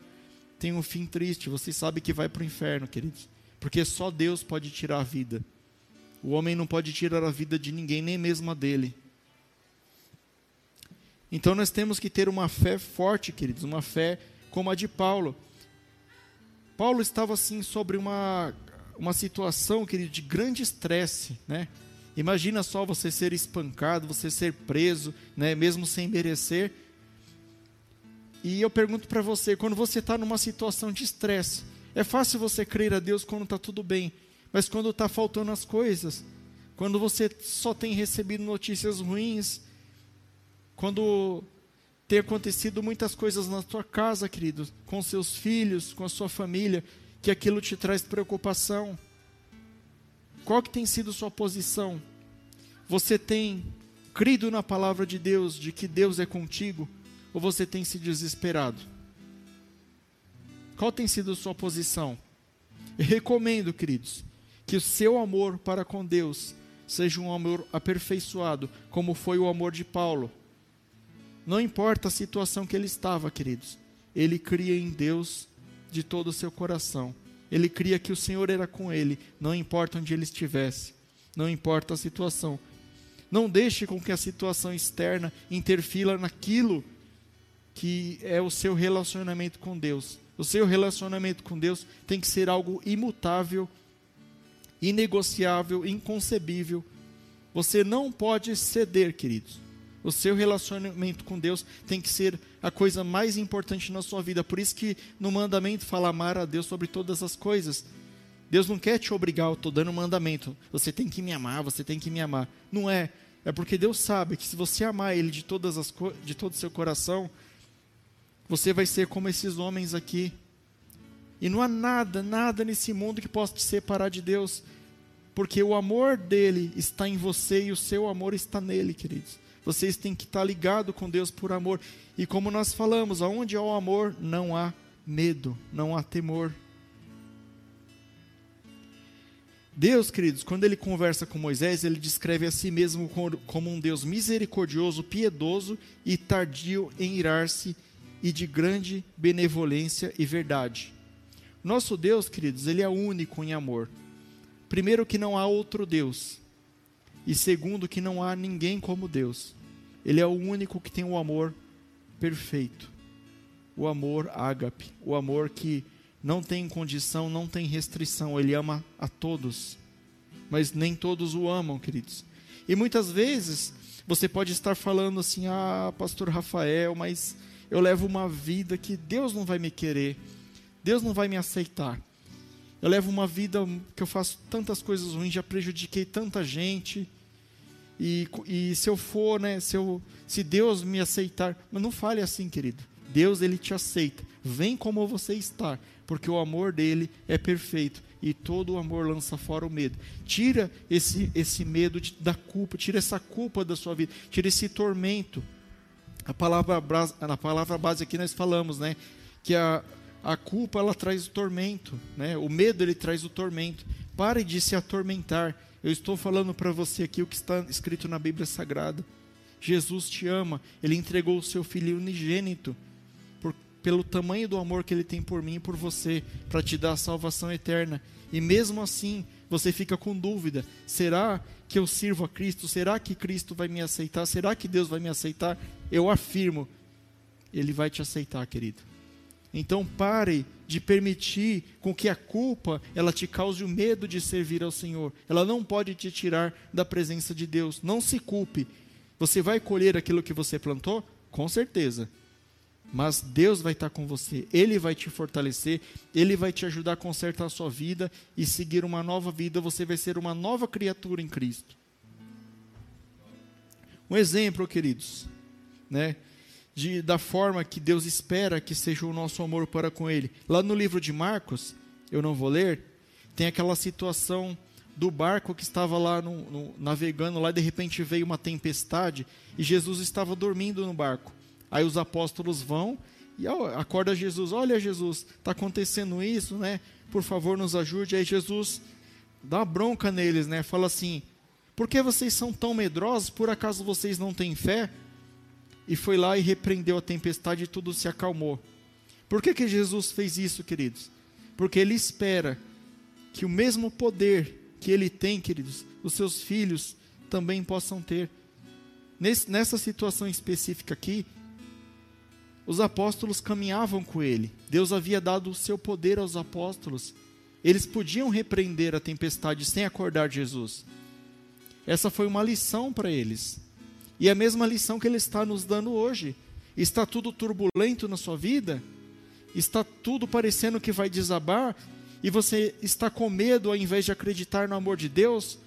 tem um fim triste. Você sabe que vai para o inferno, queridos. Porque só Deus pode tirar a vida. O homem não pode tirar a vida de ninguém, nem mesmo a dele. Então nós temos que ter uma fé forte, queridos, uma fé como a de Paulo. Paulo estava assim sobre uma, uma situação, querido, de grande estresse, né? Imagina só você ser espancado, você ser preso, né, mesmo sem merecer. E eu pergunto para você, quando você está numa situação de estresse, é fácil você crer a Deus quando está tudo bem, mas quando está faltando as coisas, quando você só tem recebido notícias ruins, quando tem acontecido muitas coisas na tua casa, querido, com seus filhos, com a sua família, que aquilo te traz preocupação. Qual que tem sido sua posição? Você tem crido na palavra de Deus, de que Deus é contigo? ou você tem se desesperado? Qual tem sido sua posição? Eu recomendo, queridos, que o seu amor para com Deus seja um amor aperfeiçoado, como foi o amor de Paulo. Não importa a situação que ele estava, queridos, ele cria em Deus de todo o seu coração. Ele cria que o Senhor era com ele, não importa onde ele estivesse, não importa a situação. Não deixe com que a situação externa interfira naquilo que é o seu relacionamento com Deus. O seu relacionamento com Deus tem que ser algo imutável, inegociável, inconcebível. Você não pode ceder, queridos. O seu relacionamento com Deus tem que ser a coisa mais importante na sua vida. Por isso que no mandamento fala amar a Deus sobre todas as coisas. Deus não quer te obrigar, eu estou dando um mandamento. Você tem que me amar, você tem que me amar. Não é. É porque Deus sabe que se você amar Ele de, todas as de todo o seu coração, você vai ser como esses homens aqui. E não há nada, nada nesse mundo que possa te separar de Deus, porque o amor dele está em você e o seu amor está nele, queridos. Vocês têm que estar ligados com Deus por amor. E como nós falamos, aonde há o amor, não há medo, não há temor. Deus, queridos, quando ele conversa com Moisés, ele descreve a si mesmo como um Deus misericordioso, piedoso e tardio em irar-se e de grande benevolência e verdade. Nosso Deus, queridos, ele é único em amor. Primeiro que não há outro Deus. E segundo que não há ninguém como Deus. Ele é o único que tem o amor perfeito. O amor ágape, o amor que não tem condição, não tem restrição, ele ama a todos. Mas nem todos o amam, queridos. E muitas vezes você pode estar falando assim: "Ah, pastor Rafael, mas eu levo uma vida que Deus não vai me querer, Deus não vai me aceitar. Eu levo uma vida que eu faço tantas coisas ruins, já prejudiquei tanta gente. E, e se eu for, né, se, eu, se Deus me aceitar, mas não fale assim, querido. Deus ele te aceita. Vem como você está, porque o amor dele é perfeito e todo o amor lança fora o medo. Tira esse esse medo de, da culpa, tira essa culpa da sua vida, tira esse tormento. A palavra, na palavra base aqui nós falamos, né? Que a, a culpa ela traz o tormento, né? O medo ele traz o tormento. Pare de se atormentar. Eu estou falando para você aqui o que está escrito na Bíblia Sagrada. Jesus te ama, ele entregou o seu filho unigênito por, pelo tamanho do amor que ele tem por mim e por você, para te dar a salvação eterna. E mesmo assim, você fica com dúvida: será que eu sirvo a Cristo? Será que Cristo vai me aceitar? Será que Deus vai me aceitar? Eu afirmo, Ele vai te aceitar, querido. Então pare de permitir com que a culpa ela te cause o medo de servir ao Senhor. Ela não pode te tirar da presença de Deus. Não se culpe. Você vai colher aquilo que você plantou? Com certeza. Mas Deus vai estar com você, Ele vai te fortalecer, Ele vai te ajudar a consertar a sua vida e seguir uma nova vida. Você vai ser uma nova criatura em Cristo. Um exemplo, queridos, né? De, da forma que Deus espera que seja o nosso amor para com Ele. Lá no livro de Marcos, eu não vou ler, tem aquela situação do barco que estava lá no, no, navegando, lá de repente veio uma tempestade e Jesus estava dormindo no barco. Aí os apóstolos vão e acorda Jesus: Olha, Jesus, está acontecendo isso, né? Por favor, nos ajude. Aí Jesus dá bronca neles, né? Fala assim: Por que vocês são tão medrosos? Por acaso vocês não têm fé? E foi lá e repreendeu a tempestade e tudo se acalmou. Por que, que Jesus fez isso, queridos? Porque ele espera que o mesmo poder que ele tem, queridos, os seus filhos também possam ter. Nesse, nessa situação específica aqui, os apóstolos caminhavam com ele. Deus havia dado o seu poder aos apóstolos. Eles podiam repreender a tempestade sem acordar Jesus. Essa foi uma lição para eles. E a mesma lição que ele está nos dando hoje. Está tudo turbulento na sua vida? Está tudo parecendo que vai desabar? E você está com medo ao invés de acreditar no amor de Deus?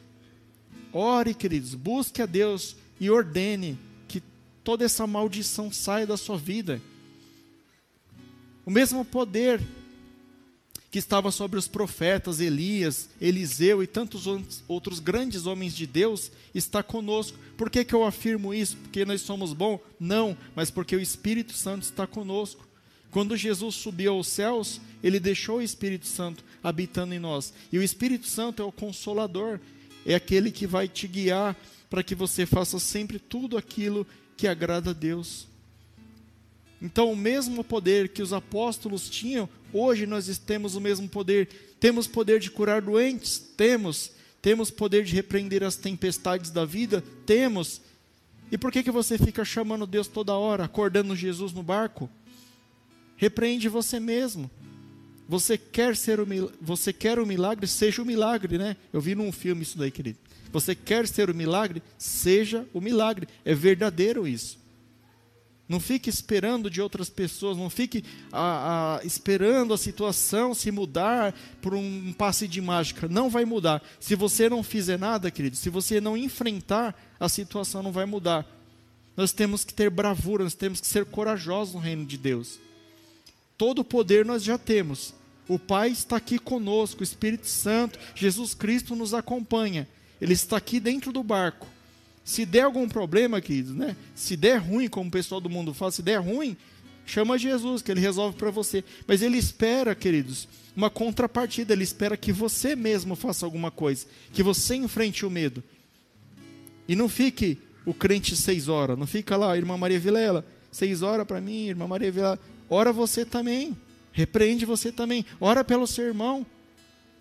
Ore, queridos, busque a Deus e ordene que toda essa maldição saia da sua vida. O mesmo poder que estava sobre os profetas Elias, Eliseu e tantos outros grandes homens de Deus, está conosco. Por que, que eu afirmo isso? Porque nós somos bons? Não, mas porque o Espírito Santo está conosco. Quando Jesus subiu aos céus, ele deixou o Espírito Santo habitando em nós. E o Espírito Santo é o consolador, é aquele que vai te guiar para que você faça sempre tudo aquilo que agrada a Deus. Então, o mesmo poder que os apóstolos tinham, hoje nós temos o mesmo poder. Temos poder de curar doentes? Temos. Temos poder de repreender as tempestades da vida? Temos. E por que, que você fica chamando Deus toda hora, acordando Jesus no barco? Repreende você mesmo. Você quer ser o você quer o milagre, seja o milagre, né? Eu vi num filme isso daí, querido. Você quer ser o milagre, seja o milagre. É verdadeiro isso. Não fique esperando de outras pessoas, não fique a, a, esperando a situação se mudar por um passe de mágica. Não vai mudar. Se você não fizer nada, querido, se você não enfrentar, a situação não vai mudar. Nós temos que ter bravura, nós temos que ser corajosos no reino de Deus. Todo o poder nós já temos. O Pai está aqui conosco, o Espírito Santo, Jesus Cristo nos acompanha. Ele está aqui dentro do barco. Se der algum problema, queridos, né? Se der ruim, como o pessoal do mundo fala, se der ruim, chama Jesus, que ele resolve para você. Mas ele espera, queridos, uma contrapartida, ele espera que você mesmo faça alguma coisa, que você enfrente o medo. E não fique o crente seis horas, não fica lá, irmã Maria Vilela, seis horas para mim, irmã Maria Vilela. Ora você também, repreende você também, ora pelo seu irmão,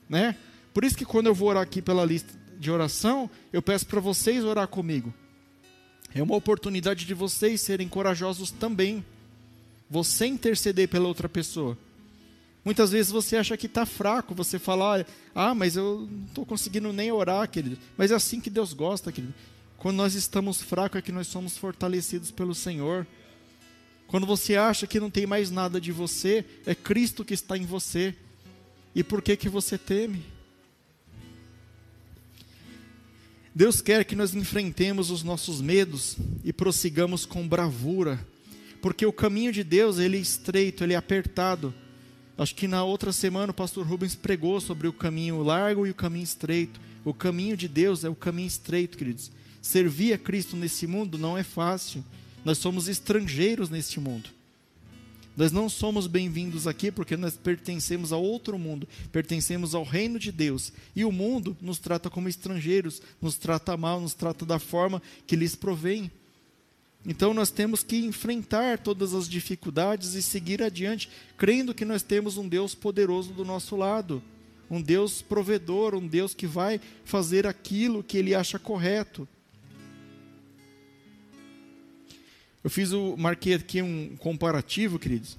né? Por isso que quando eu vou orar aqui pela lista de oração, eu peço para vocês orar comigo. É uma oportunidade de vocês serem corajosos também. Você interceder pela outra pessoa. Muitas vezes você acha que está fraco, você fala, ah, mas eu não estou conseguindo nem orar, querido. Mas é assim que Deus gosta, querido. Quando nós estamos fracos é que nós somos fortalecidos pelo Senhor. Quando você acha que não tem mais nada de você, é Cristo que está em você. E por que que você teme? Deus quer que nós enfrentemos os nossos medos e prossigamos com bravura, porque o caminho de Deus ele é estreito, ele é apertado. Acho que na outra semana o pastor Rubens pregou sobre o caminho largo e o caminho estreito. O caminho de Deus é o caminho estreito, queridos. Servir a Cristo nesse mundo não é fácil. Nós somos estrangeiros neste mundo. Nós não somos bem-vindos aqui porque nós pertencemos a outro mundo, pertencemos ao reino de Deus. E o mundo nos trata como estrangeiros, nos trata mal, nos trata da forma que lhes provém. Então nós temos que enfrentar todas as dificuldades e seguir adiante, crendo que nós temos um Deus poderoso do nosso lado, um Deus provedor, um Deus que vai fazer aquilo que ele acha correto. Eu fiz o marquei aqui um comparativo, queridos.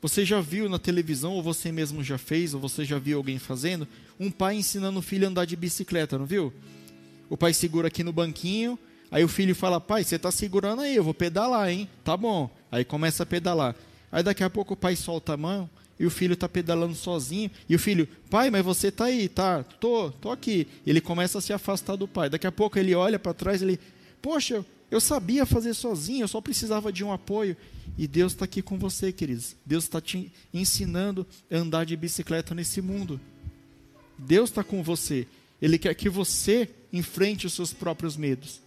Você já viu na televisão ou você mesmo já fez ou você já viu alguém fazendo um pai ensinando o filho a andar de bicicleta, não viu? O pai segura aqui no banquinho, aí o filho fala: "Pai, você está segurando aí, eu vou pedalar, hein? Tá bom". Aí começa a pedalar. Aí daqui a pouco o pai solta a mão e o filho está pedalando sozinho. E o filho, pai, mas você está aí, tá? Tô, tô aqui. Ele começa a se afastar do pai. Daqui a pouco ele olha para trás ele, poxa, eu sabia fazer sozinho, eu só precisava de um apoio. E Deus está aqui com você, queridos. Deus está te ensinando a andar de bicicleta nesse mundo. Deus está com você. Ele quer que você enfrente os seus próprios medos.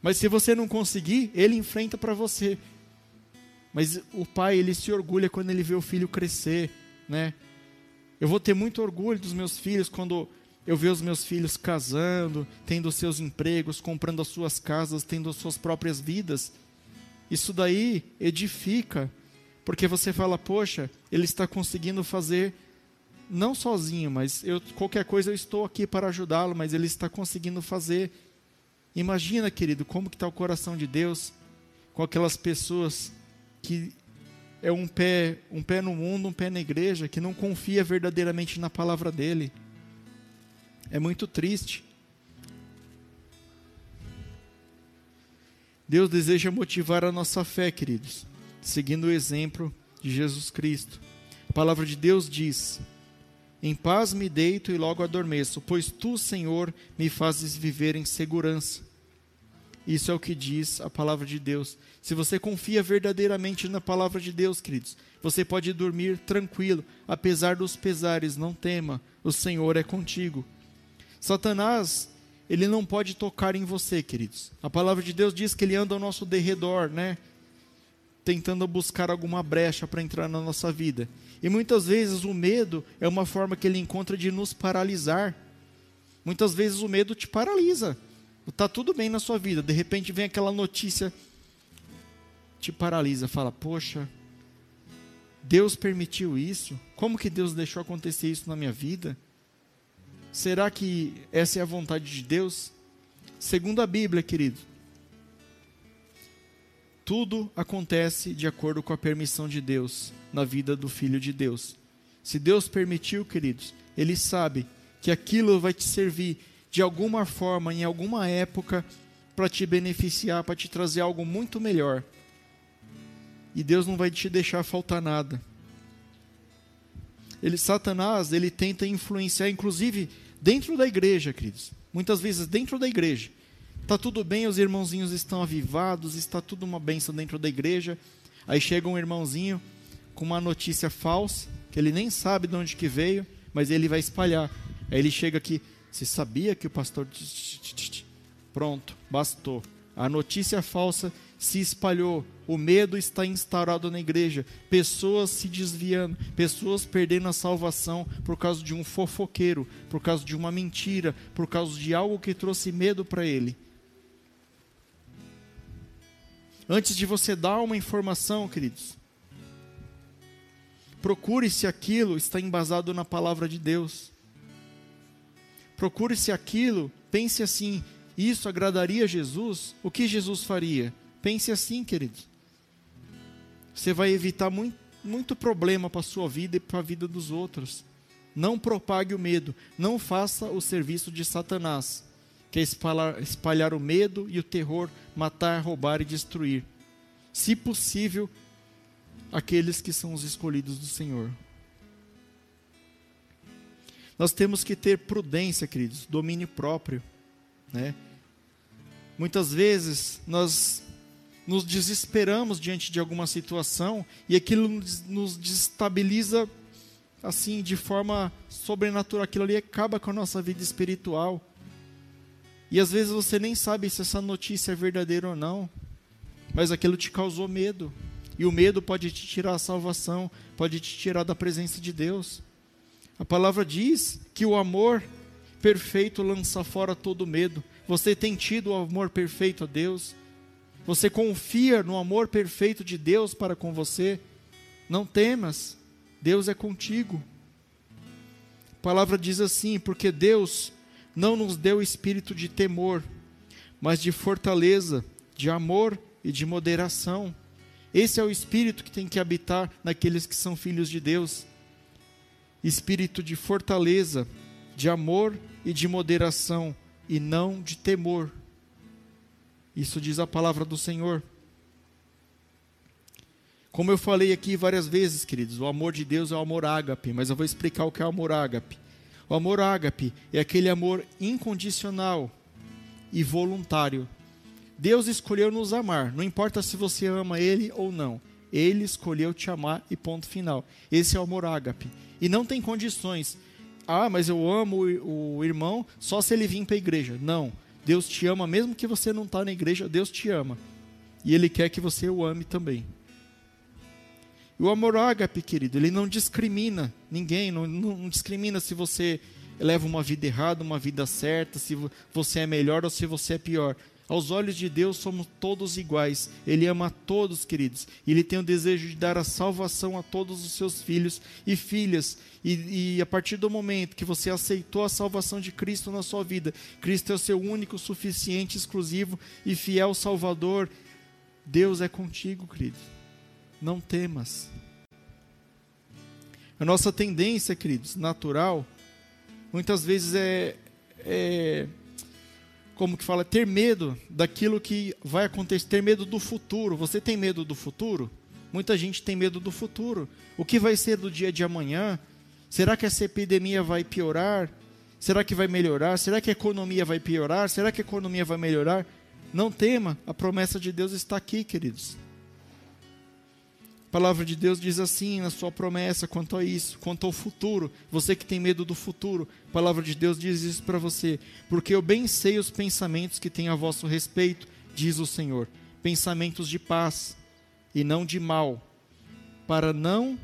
Mas se você não conseguir, ele enfrenta para você. Mas o pai, ele se orgulha quando ele vê o filho crescer, né? Eu vou ter muito orgulho dos meus filhos quando eu vejo os meus filhos casando, tendo seus empregos, comprando as suas casas, tendo as suas próprias vidas. Isso daí edifica, porque você fala, poxa, ele está conseguindo fazer não sozinho, mas eu, qualquer coisa eu estou aqui para ajudá-lo, mas ele está conseguindo fazer. Imagina, querido, como que está o coração de Deus com aquelas pessoas que é um pé, um pé no mundo, um pé na igreja, que não confia verdadeiramente na palavra dele. É muito triste. Deus deseja motivar a nossa fé, queridos, seguindo o exemplo de Jesus Cristo. A palavra de Deus diz: Em paz me deito e logo adormeço, pois tu, Senhor, me fazes viver em segurança. Isso é o que diz a palavra de Deus. Se você confia verdadeiramente na palavra de Deus, queridos, você pode dormir tranquilo, apesar dos pesares, não tema, o Senhor é contigo. Satanás, ele não pode tocar em você, queridos. A palavra de Deus diz que ele anda ao nosso derredor, né? Tentando buscar alguma brecha para entrar na nossa vida. E muitas vezes o medo é uma forma que ele encontra de nos paralisar. Muitas vezes o medo te paralisa. Está tudo bem na sua vida, de repente vem aquela notícia, te paralisa, fala: Poxa, Deus permitiu isso? Como que Deus deixou acontecer isso na minha vida? Será que essa é a vontade de Deus? Segundo a Bíblia, querido, tudo acontece de acordo com a permissão de Deus na vida do Filho de Deus. Se Deus permitiu, queridos, Ele sabe que aquilo vai te servir de alguma forma, em alguma época, para te beneficiar, para te trazer algo muito melhor. E Deus não vai te deixar faltar nada. Ele, Satanás, ele tenta influenciar, inclusive dentro da igreja, queridos. Muitas vezes dentro da igreja. Está tudo bem, os irmãozinhos estão avivados, está tudo uma benção dentro da igreja. Aí chega um irmãozinho com uma notícia falsa, que ele nem sabe de onde que veio, mas ele vai espalhar. Aí ele chega aqui, você sabia que o pastor. Pronto, bastou. A notícia falsa se espalhou, o medo está instaurado na igreja, pessoas se desviando, pessoas perdendo a salvação por causa de um fofoqueiro, por causa de uma mentira, por causa de algo que trouxe medo para ele. Antes de você dar uma informação, queridos, procure se aquilo está embasado na palavra de Deus. Procure se aquilo, pense assim: isso agradaria a Jesus? O que Jesus faria? Pense assim, queridos. Você vai evitar muito, muito problema para a sua vida e para a vida dos outros. Não propague o medo. Não faça o serviço de Satanás, que é espalhar, espalhar o medo e o terror, matar, roubar e destruir. Se possível, aqueles que são os escolhidos do Senhor. Nós temos que ter prudência, queridos, domínio próprio, né? Muitas vezes nós nos desesperamos diante de alguma situação e aquilo nos destabiliza assim de forma sobrenatural. Aquilo ali acaba com a nossa vida espiritual. E às vezes você nem sabe se essa notícia é verdadeira ou não, mas aquilo te causou medo, E o medo pode te tirar a salvação, pode te tirar da presença de Deus. A palavra diz que o amor perfeito lança fora todo medo. Você tem tido o amor perfeito a Deus? Você confia no amor perfeito de Deus para com você? Não temas, Deus é contigo. A palavra diz assim: porque Deus não nos deu espírito de temor, mas de fortaleza, de amor e de moderação. Esse é o espírito que tem que habitar naqueles que são filhos de Deus. Espírito de fortaleza, de amor e de moderação, e não de temor. Isso diz a palavra do Senhor. Como eu falei aqui várias vezes, queridos, o amor de Deus é o amor ágape, mas eu vou explicar o que é o amor ágape. O amor ágape é aquele amor incondicional e voluntário. Deus escolheu nos amar, não importa se você ama Ele ou não. Ele escolheu te amar e ponto final. Esse é o amor ágape. E não tem condições. Ah, mas eu amo o irmão só se ele vir para a igreja. Não. Deus te ama, mesmo que você não está na igreja, Deus te ama. E Ele quer que você o ame também. O amor ágape, querido, ele não discrimina ninguém, não, não discrimina se você leva uma vida errada, uma vida certa, se você é melhor ou se você é pior. Aos olhos de Deus somos todos iguais. Ele ama a todos, queridos. Ele tem o desejo de dar a salvação a todos os seus filhos e filhas. E, e, a partir do momento que você aceitou a salvação de Cristo na sua vida, Cristo é o seu único, suficiente, exclusivo e fiel Salvador. Deus é contigo, querido. Não temas. A nossa tendência, queridos, natural, muitas vezes é, é como que fala, ter medo daquilo que vai acontecer, ter medo do futuro. Você tem medo do futuro? Muita gente tem medo do futuro. O que vai ser do dia de amanhã? Será que essa epidemia vai piorar? Será que vai melhorar? Será que a economia vai piorar? Será que a economia vai melhorar? Não tema, a promessa de Deus está aqui, queridos. A palavra de Deus diz assim na sua promessa quanto a isso, quanto ao futuro. Você que tem medo do futuro, a palavra de Deus diz isso para você. Porque eu bem sei os pensamentos que tenho a vosso respeito, diz o Senhor. Pensamentos de paz e não de mal, para não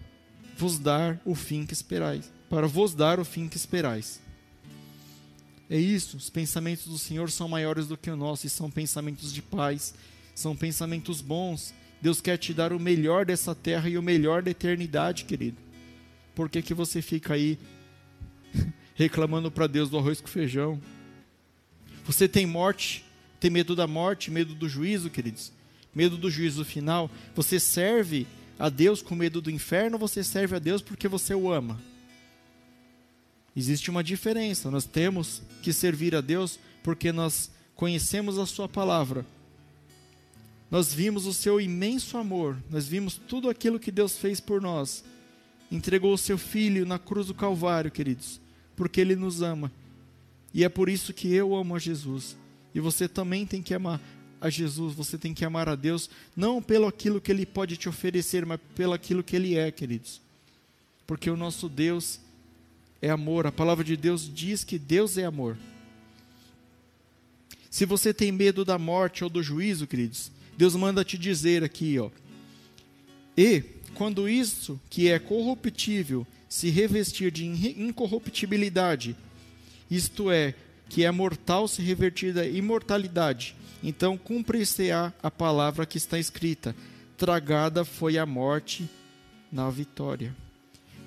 vos dar o fim que esperais. Para vos dar o fim que esperais. É isso, os pensamentos do Senhor são maiores do que o nosso e são pensamentos de paz, são pensamentos bons Deus quer te dar o melhor dessa terra e o melhor da eternidade, querido. Por que, que você fica aí reclamando para Deus do arroz com feijão? Você tem morte, tem medo da morte, medo do juízo, queridos? Medo do juízo final? Você serve a Deus com medo do inferno você serve a Deus porque você o ama? Existe uma diferença. Nós temos que servir a Deus porque nós conhecemos a Sua palavra nós vimos o seu imenso amor, nós vimos tudo aquilo que Deus fez por nós. Entregou o seu filho na cruz do Calvário, queridos, porque ele nos ama. E é por isso que eu amo a Jesus. E você também tem que amar a Jesus, você tem que amar a Deus, não pelo aquilo que ele pode te oferecer, mas pelo aquilo que ele é, queridos. Porque o nosso Deus é amor. A palavra de Deus diz que Deus é amor. Se você tem medo da morte ou do juízo, queridos, Deus manda te dizer aqui, ó. E quando isso que é corruptível se revestir de incorruptibilidade, isto é, que é mortal se revertir da imortalidade, então cumprir-se-á a palavra que está escrita: tragada foi a morte na vitória.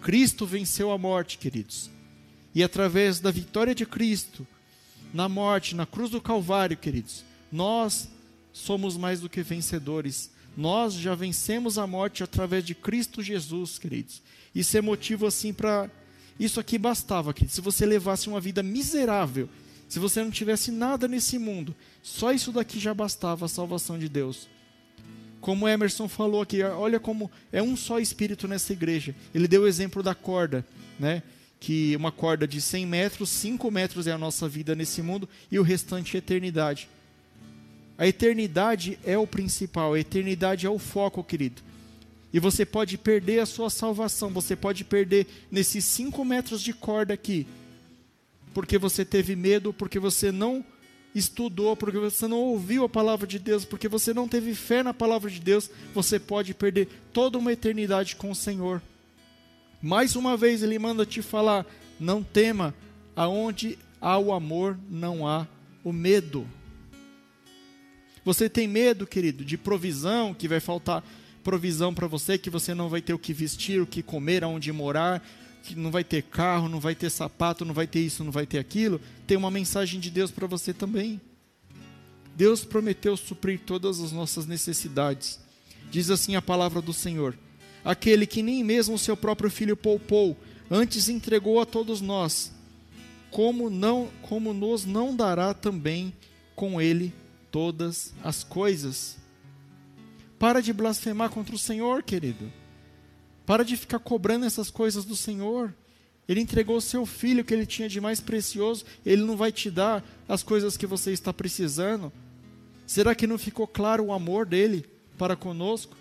Cristo venceu a morte, queridos. E através da vitória de Cristo, na morte, na cruz do Calvário, queridos, nós somos mais do que vencedores. Nós já vencemos a morte através de Cristo Jesus, queridos. Isso é motivo assim para. Isso aqui bastava, queridos. Se você levasse uma vida miserável, se você não tivesse nada nesse mundo, só isso daqui já bastava a salvação de Deus. Como Emerson falou aqui, olha como é um só espírito nessa igreja. Ele deu o exemplo da corda, né? Que uma corda de 100 metros, 5 metros é a nossa vida nesse mundo e o restante é eternidade. A eternidade é o principal, a eternidade é o foco, querido. E você pode perder a sua salvação, você pode perder nesses cinco metros de corda aqui, porque você teve medo, porque você não estudou, porque você não ouviu a palavra de Deus, porque você não teve fé na palavra de Deus, você pode perder toda uma eternidade com o Senhor. Mais uma vez ele manda te falar: não tema, aonde há o amor, não há o medo. Você tem medo, querido, de provisão, que vai faltar provisão para você, que você não vai ter o que vestir, o que comer, aonde morar, que não vai ter carro, não vai ter sapato, não vai ter isso, não vai ter aquilo. Tem uma mensagem de Deus para você também. Deus prometeu suprir todas as nossas necessidades. Diz assim a palavra do Senhor: Aquele que nem mesmo o seu próprio filho poupou, antes entregou a todos nós, como não, como nos não dará também com ele todas as coisas. Para de blasfemar contra o Senhor, querido. Para de ficar cobrando essas coisas do Senhor. Ele entregou o seu filho que ele tinha de mais precioso, ele não vai te dar as coisas que você está precisando. Será que não ficou claro o amor dele para conosco?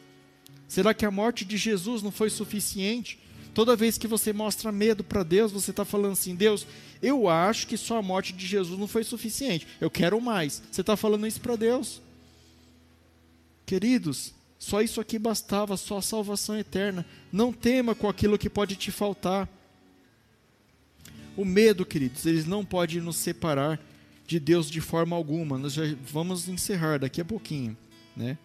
Será que a morte de Jesus não foi suficiente? Toda vez que você mostra medo para Deus, você está falando assim: Deus, eu acho que só a morte de Jesus não foi suficiente. Eu quero mais. Você está falando isso para Deus. Queridos, só isso aqui bastava, só a salvação eterna. Não tema com aquilo que pode te faltar. O medo, queridos, eles não podem nos separar de Deus de forma alguma. Nós já vamos encerrar daqui a pouquinho, né?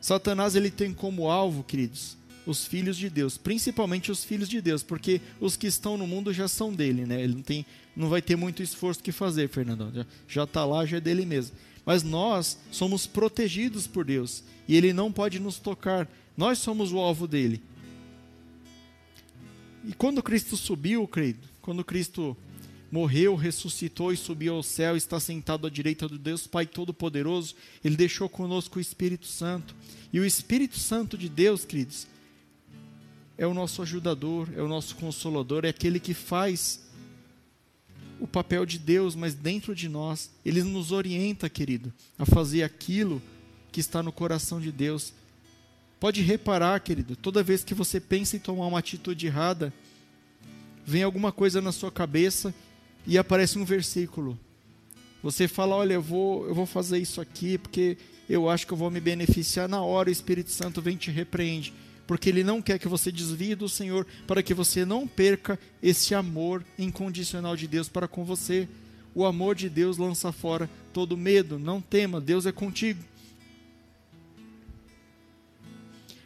Satanás ele tem como alvo, queridos, os filhos de Deus, principalmente os filhos de Deus, porque os que estão no mundo já são dele, né? Ele não tem, não vai ter muito esforço que fazer, Fernandão. Já, já está lá, já é dele mesmo. Mas nós somos protegidos por Deus e ele não pode nos tocar. Nós somos o alvo dele. E quando Cristo subiu, querido, quando Cristo morreu, ressuscitou e subiu ao céu, está sentado à direita do Deus Pai Todo-Poderoso, Ele deixou conosco o Espírito Santo. E o Espírito Santo de Deus, queridos, é o nosso ajudador, é o nosso consolador, é aquele que faz o papel de Deus, mas dentro de nós. Ele nos orienta, querido, a fazer aquilo que está no coração de Deus. Pode reparar, querido, toda vez que você pensa em tomar uma atitude errada, vem alguma coisa na sua cabeça e aparece um versículo. Você fala, olha, eu vou, eu vou fazer isso aqui porque eu acho que eu vou me beneficiar. Na hora o Espírito Santo vem e te repreende, porque ele não quer que você desvie do Senhor, para que você não perca esse amor incondicional de Deus para com você. O amor de Deus lança fora todo medo. Não tema, Deus é contigo.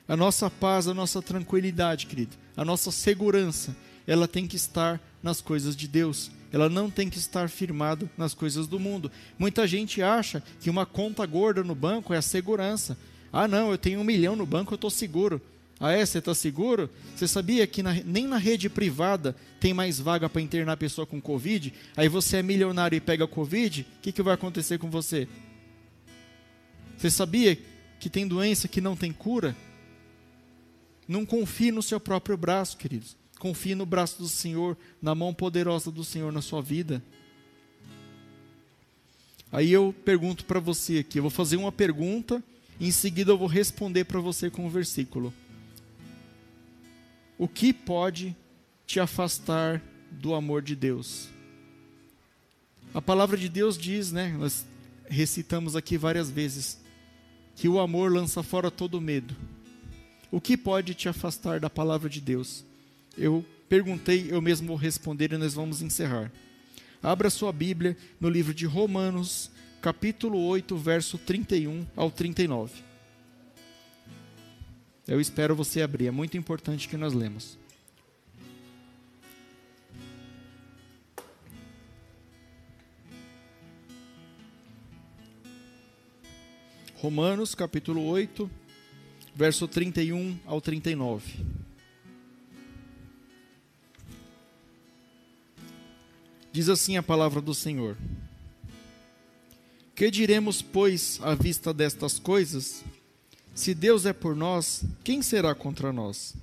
A nossa paz, a nossa tranquilidade, querido, a nossa segurança, ela tem que estar nas coisas de Deus ela não tem que estar firmada nas coisas do mundo. Muita gente acha que uma conta gorda no banco é a segurança. Ah, não, eu tenho um milhão no banco, eu estou seguro. Ah, é? Você está seguro? Você sabia que na, nem na rede privada tem mais vaga para internar pessoa com Covid? Aí você é milionário e pega Covid, o que, que vai acontecer com você? Você sabia que tem doença que não tem cura? Não confie no seu próprio braço, queridos. Confie no braço do Senhor, na mão poderosa do Senhor na sua vida. Aí eu pergunto para você aqui, eu vou fazer uma pergunta, em seguida eu vou responder para você com o um versículo. O que pode te afastar do amor de Deus? A palavra de Deus diz, né? Nós recitamos aqui várias vezes que o amor lança fora todo medo. O que pode te afastar da palavra de Deus? eu perguntei, eu mesmo vou responder e nós vamos encerrar. Abra sua Bíblia no livro de Romanos, capítulo 8, verso 31 ao 39. Eu espero você abrir, é muito importante que nós lemos. Romanos, capítulo 8, verso 31 ao 39. Diz assim a palavra do Senhor: Que diremos, pois, à vista destas coisas? Se Deus é por nós, quem será contra nós?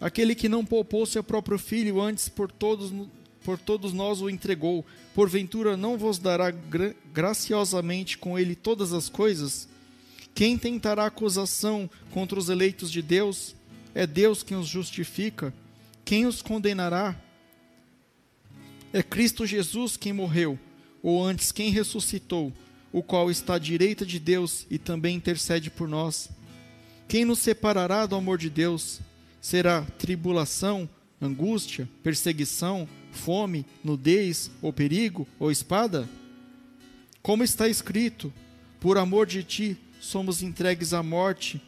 Aquele que não poupou seu próprio filho, antes por todos, por todos nós o entregou, porventura não vos dará gra graciosamente com ele todas as coisas? Quem tentará acusação contra os eleitos de Deus? É Deus quem os justifica. Quem os condenará? É Cristo Jesus quem morreu, ou antes quem ressuscitou, o qual está à direita de Deus e também intercede por nós? Quem nos separará do amor de Deus? Será tribulação, angústia, perseguição, fome, nudez, ou perigo, ou espada? Como está escrito: Por amor de ti somos entregues à morte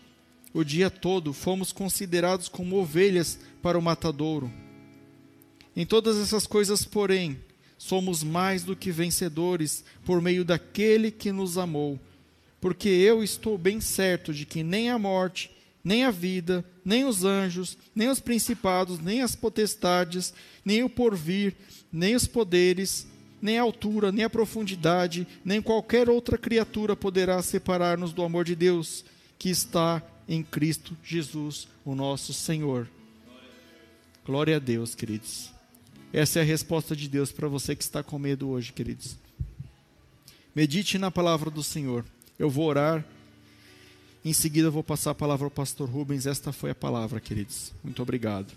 o dia todo, fomos considerados como ovelhas para o matadouro. Em todas essas coisas, porém, somos mais do que vencedores por meio daquele que nos amou. Porque eu estou bem certo de que nem a morte, nem a vida, nem os anjos, nem os principados, nem as potestades, nem o porvir, nem os poderes, nem a altura, nem a profundidade, nem qualquer outra criatura poderá separar-nos do amor de Deus que está em Cristo Jesus, o nosso Senhor. Glória a Deus, queridos. Essa é a resposta de Deus para você que está com medo hoje, queridos. Medite na palavra do Senhor. Eu vou orar. Em seguida, eu vou passar a palavra ao pastor Rubens. Esta foi a palavra, queridos. Muito obrigado.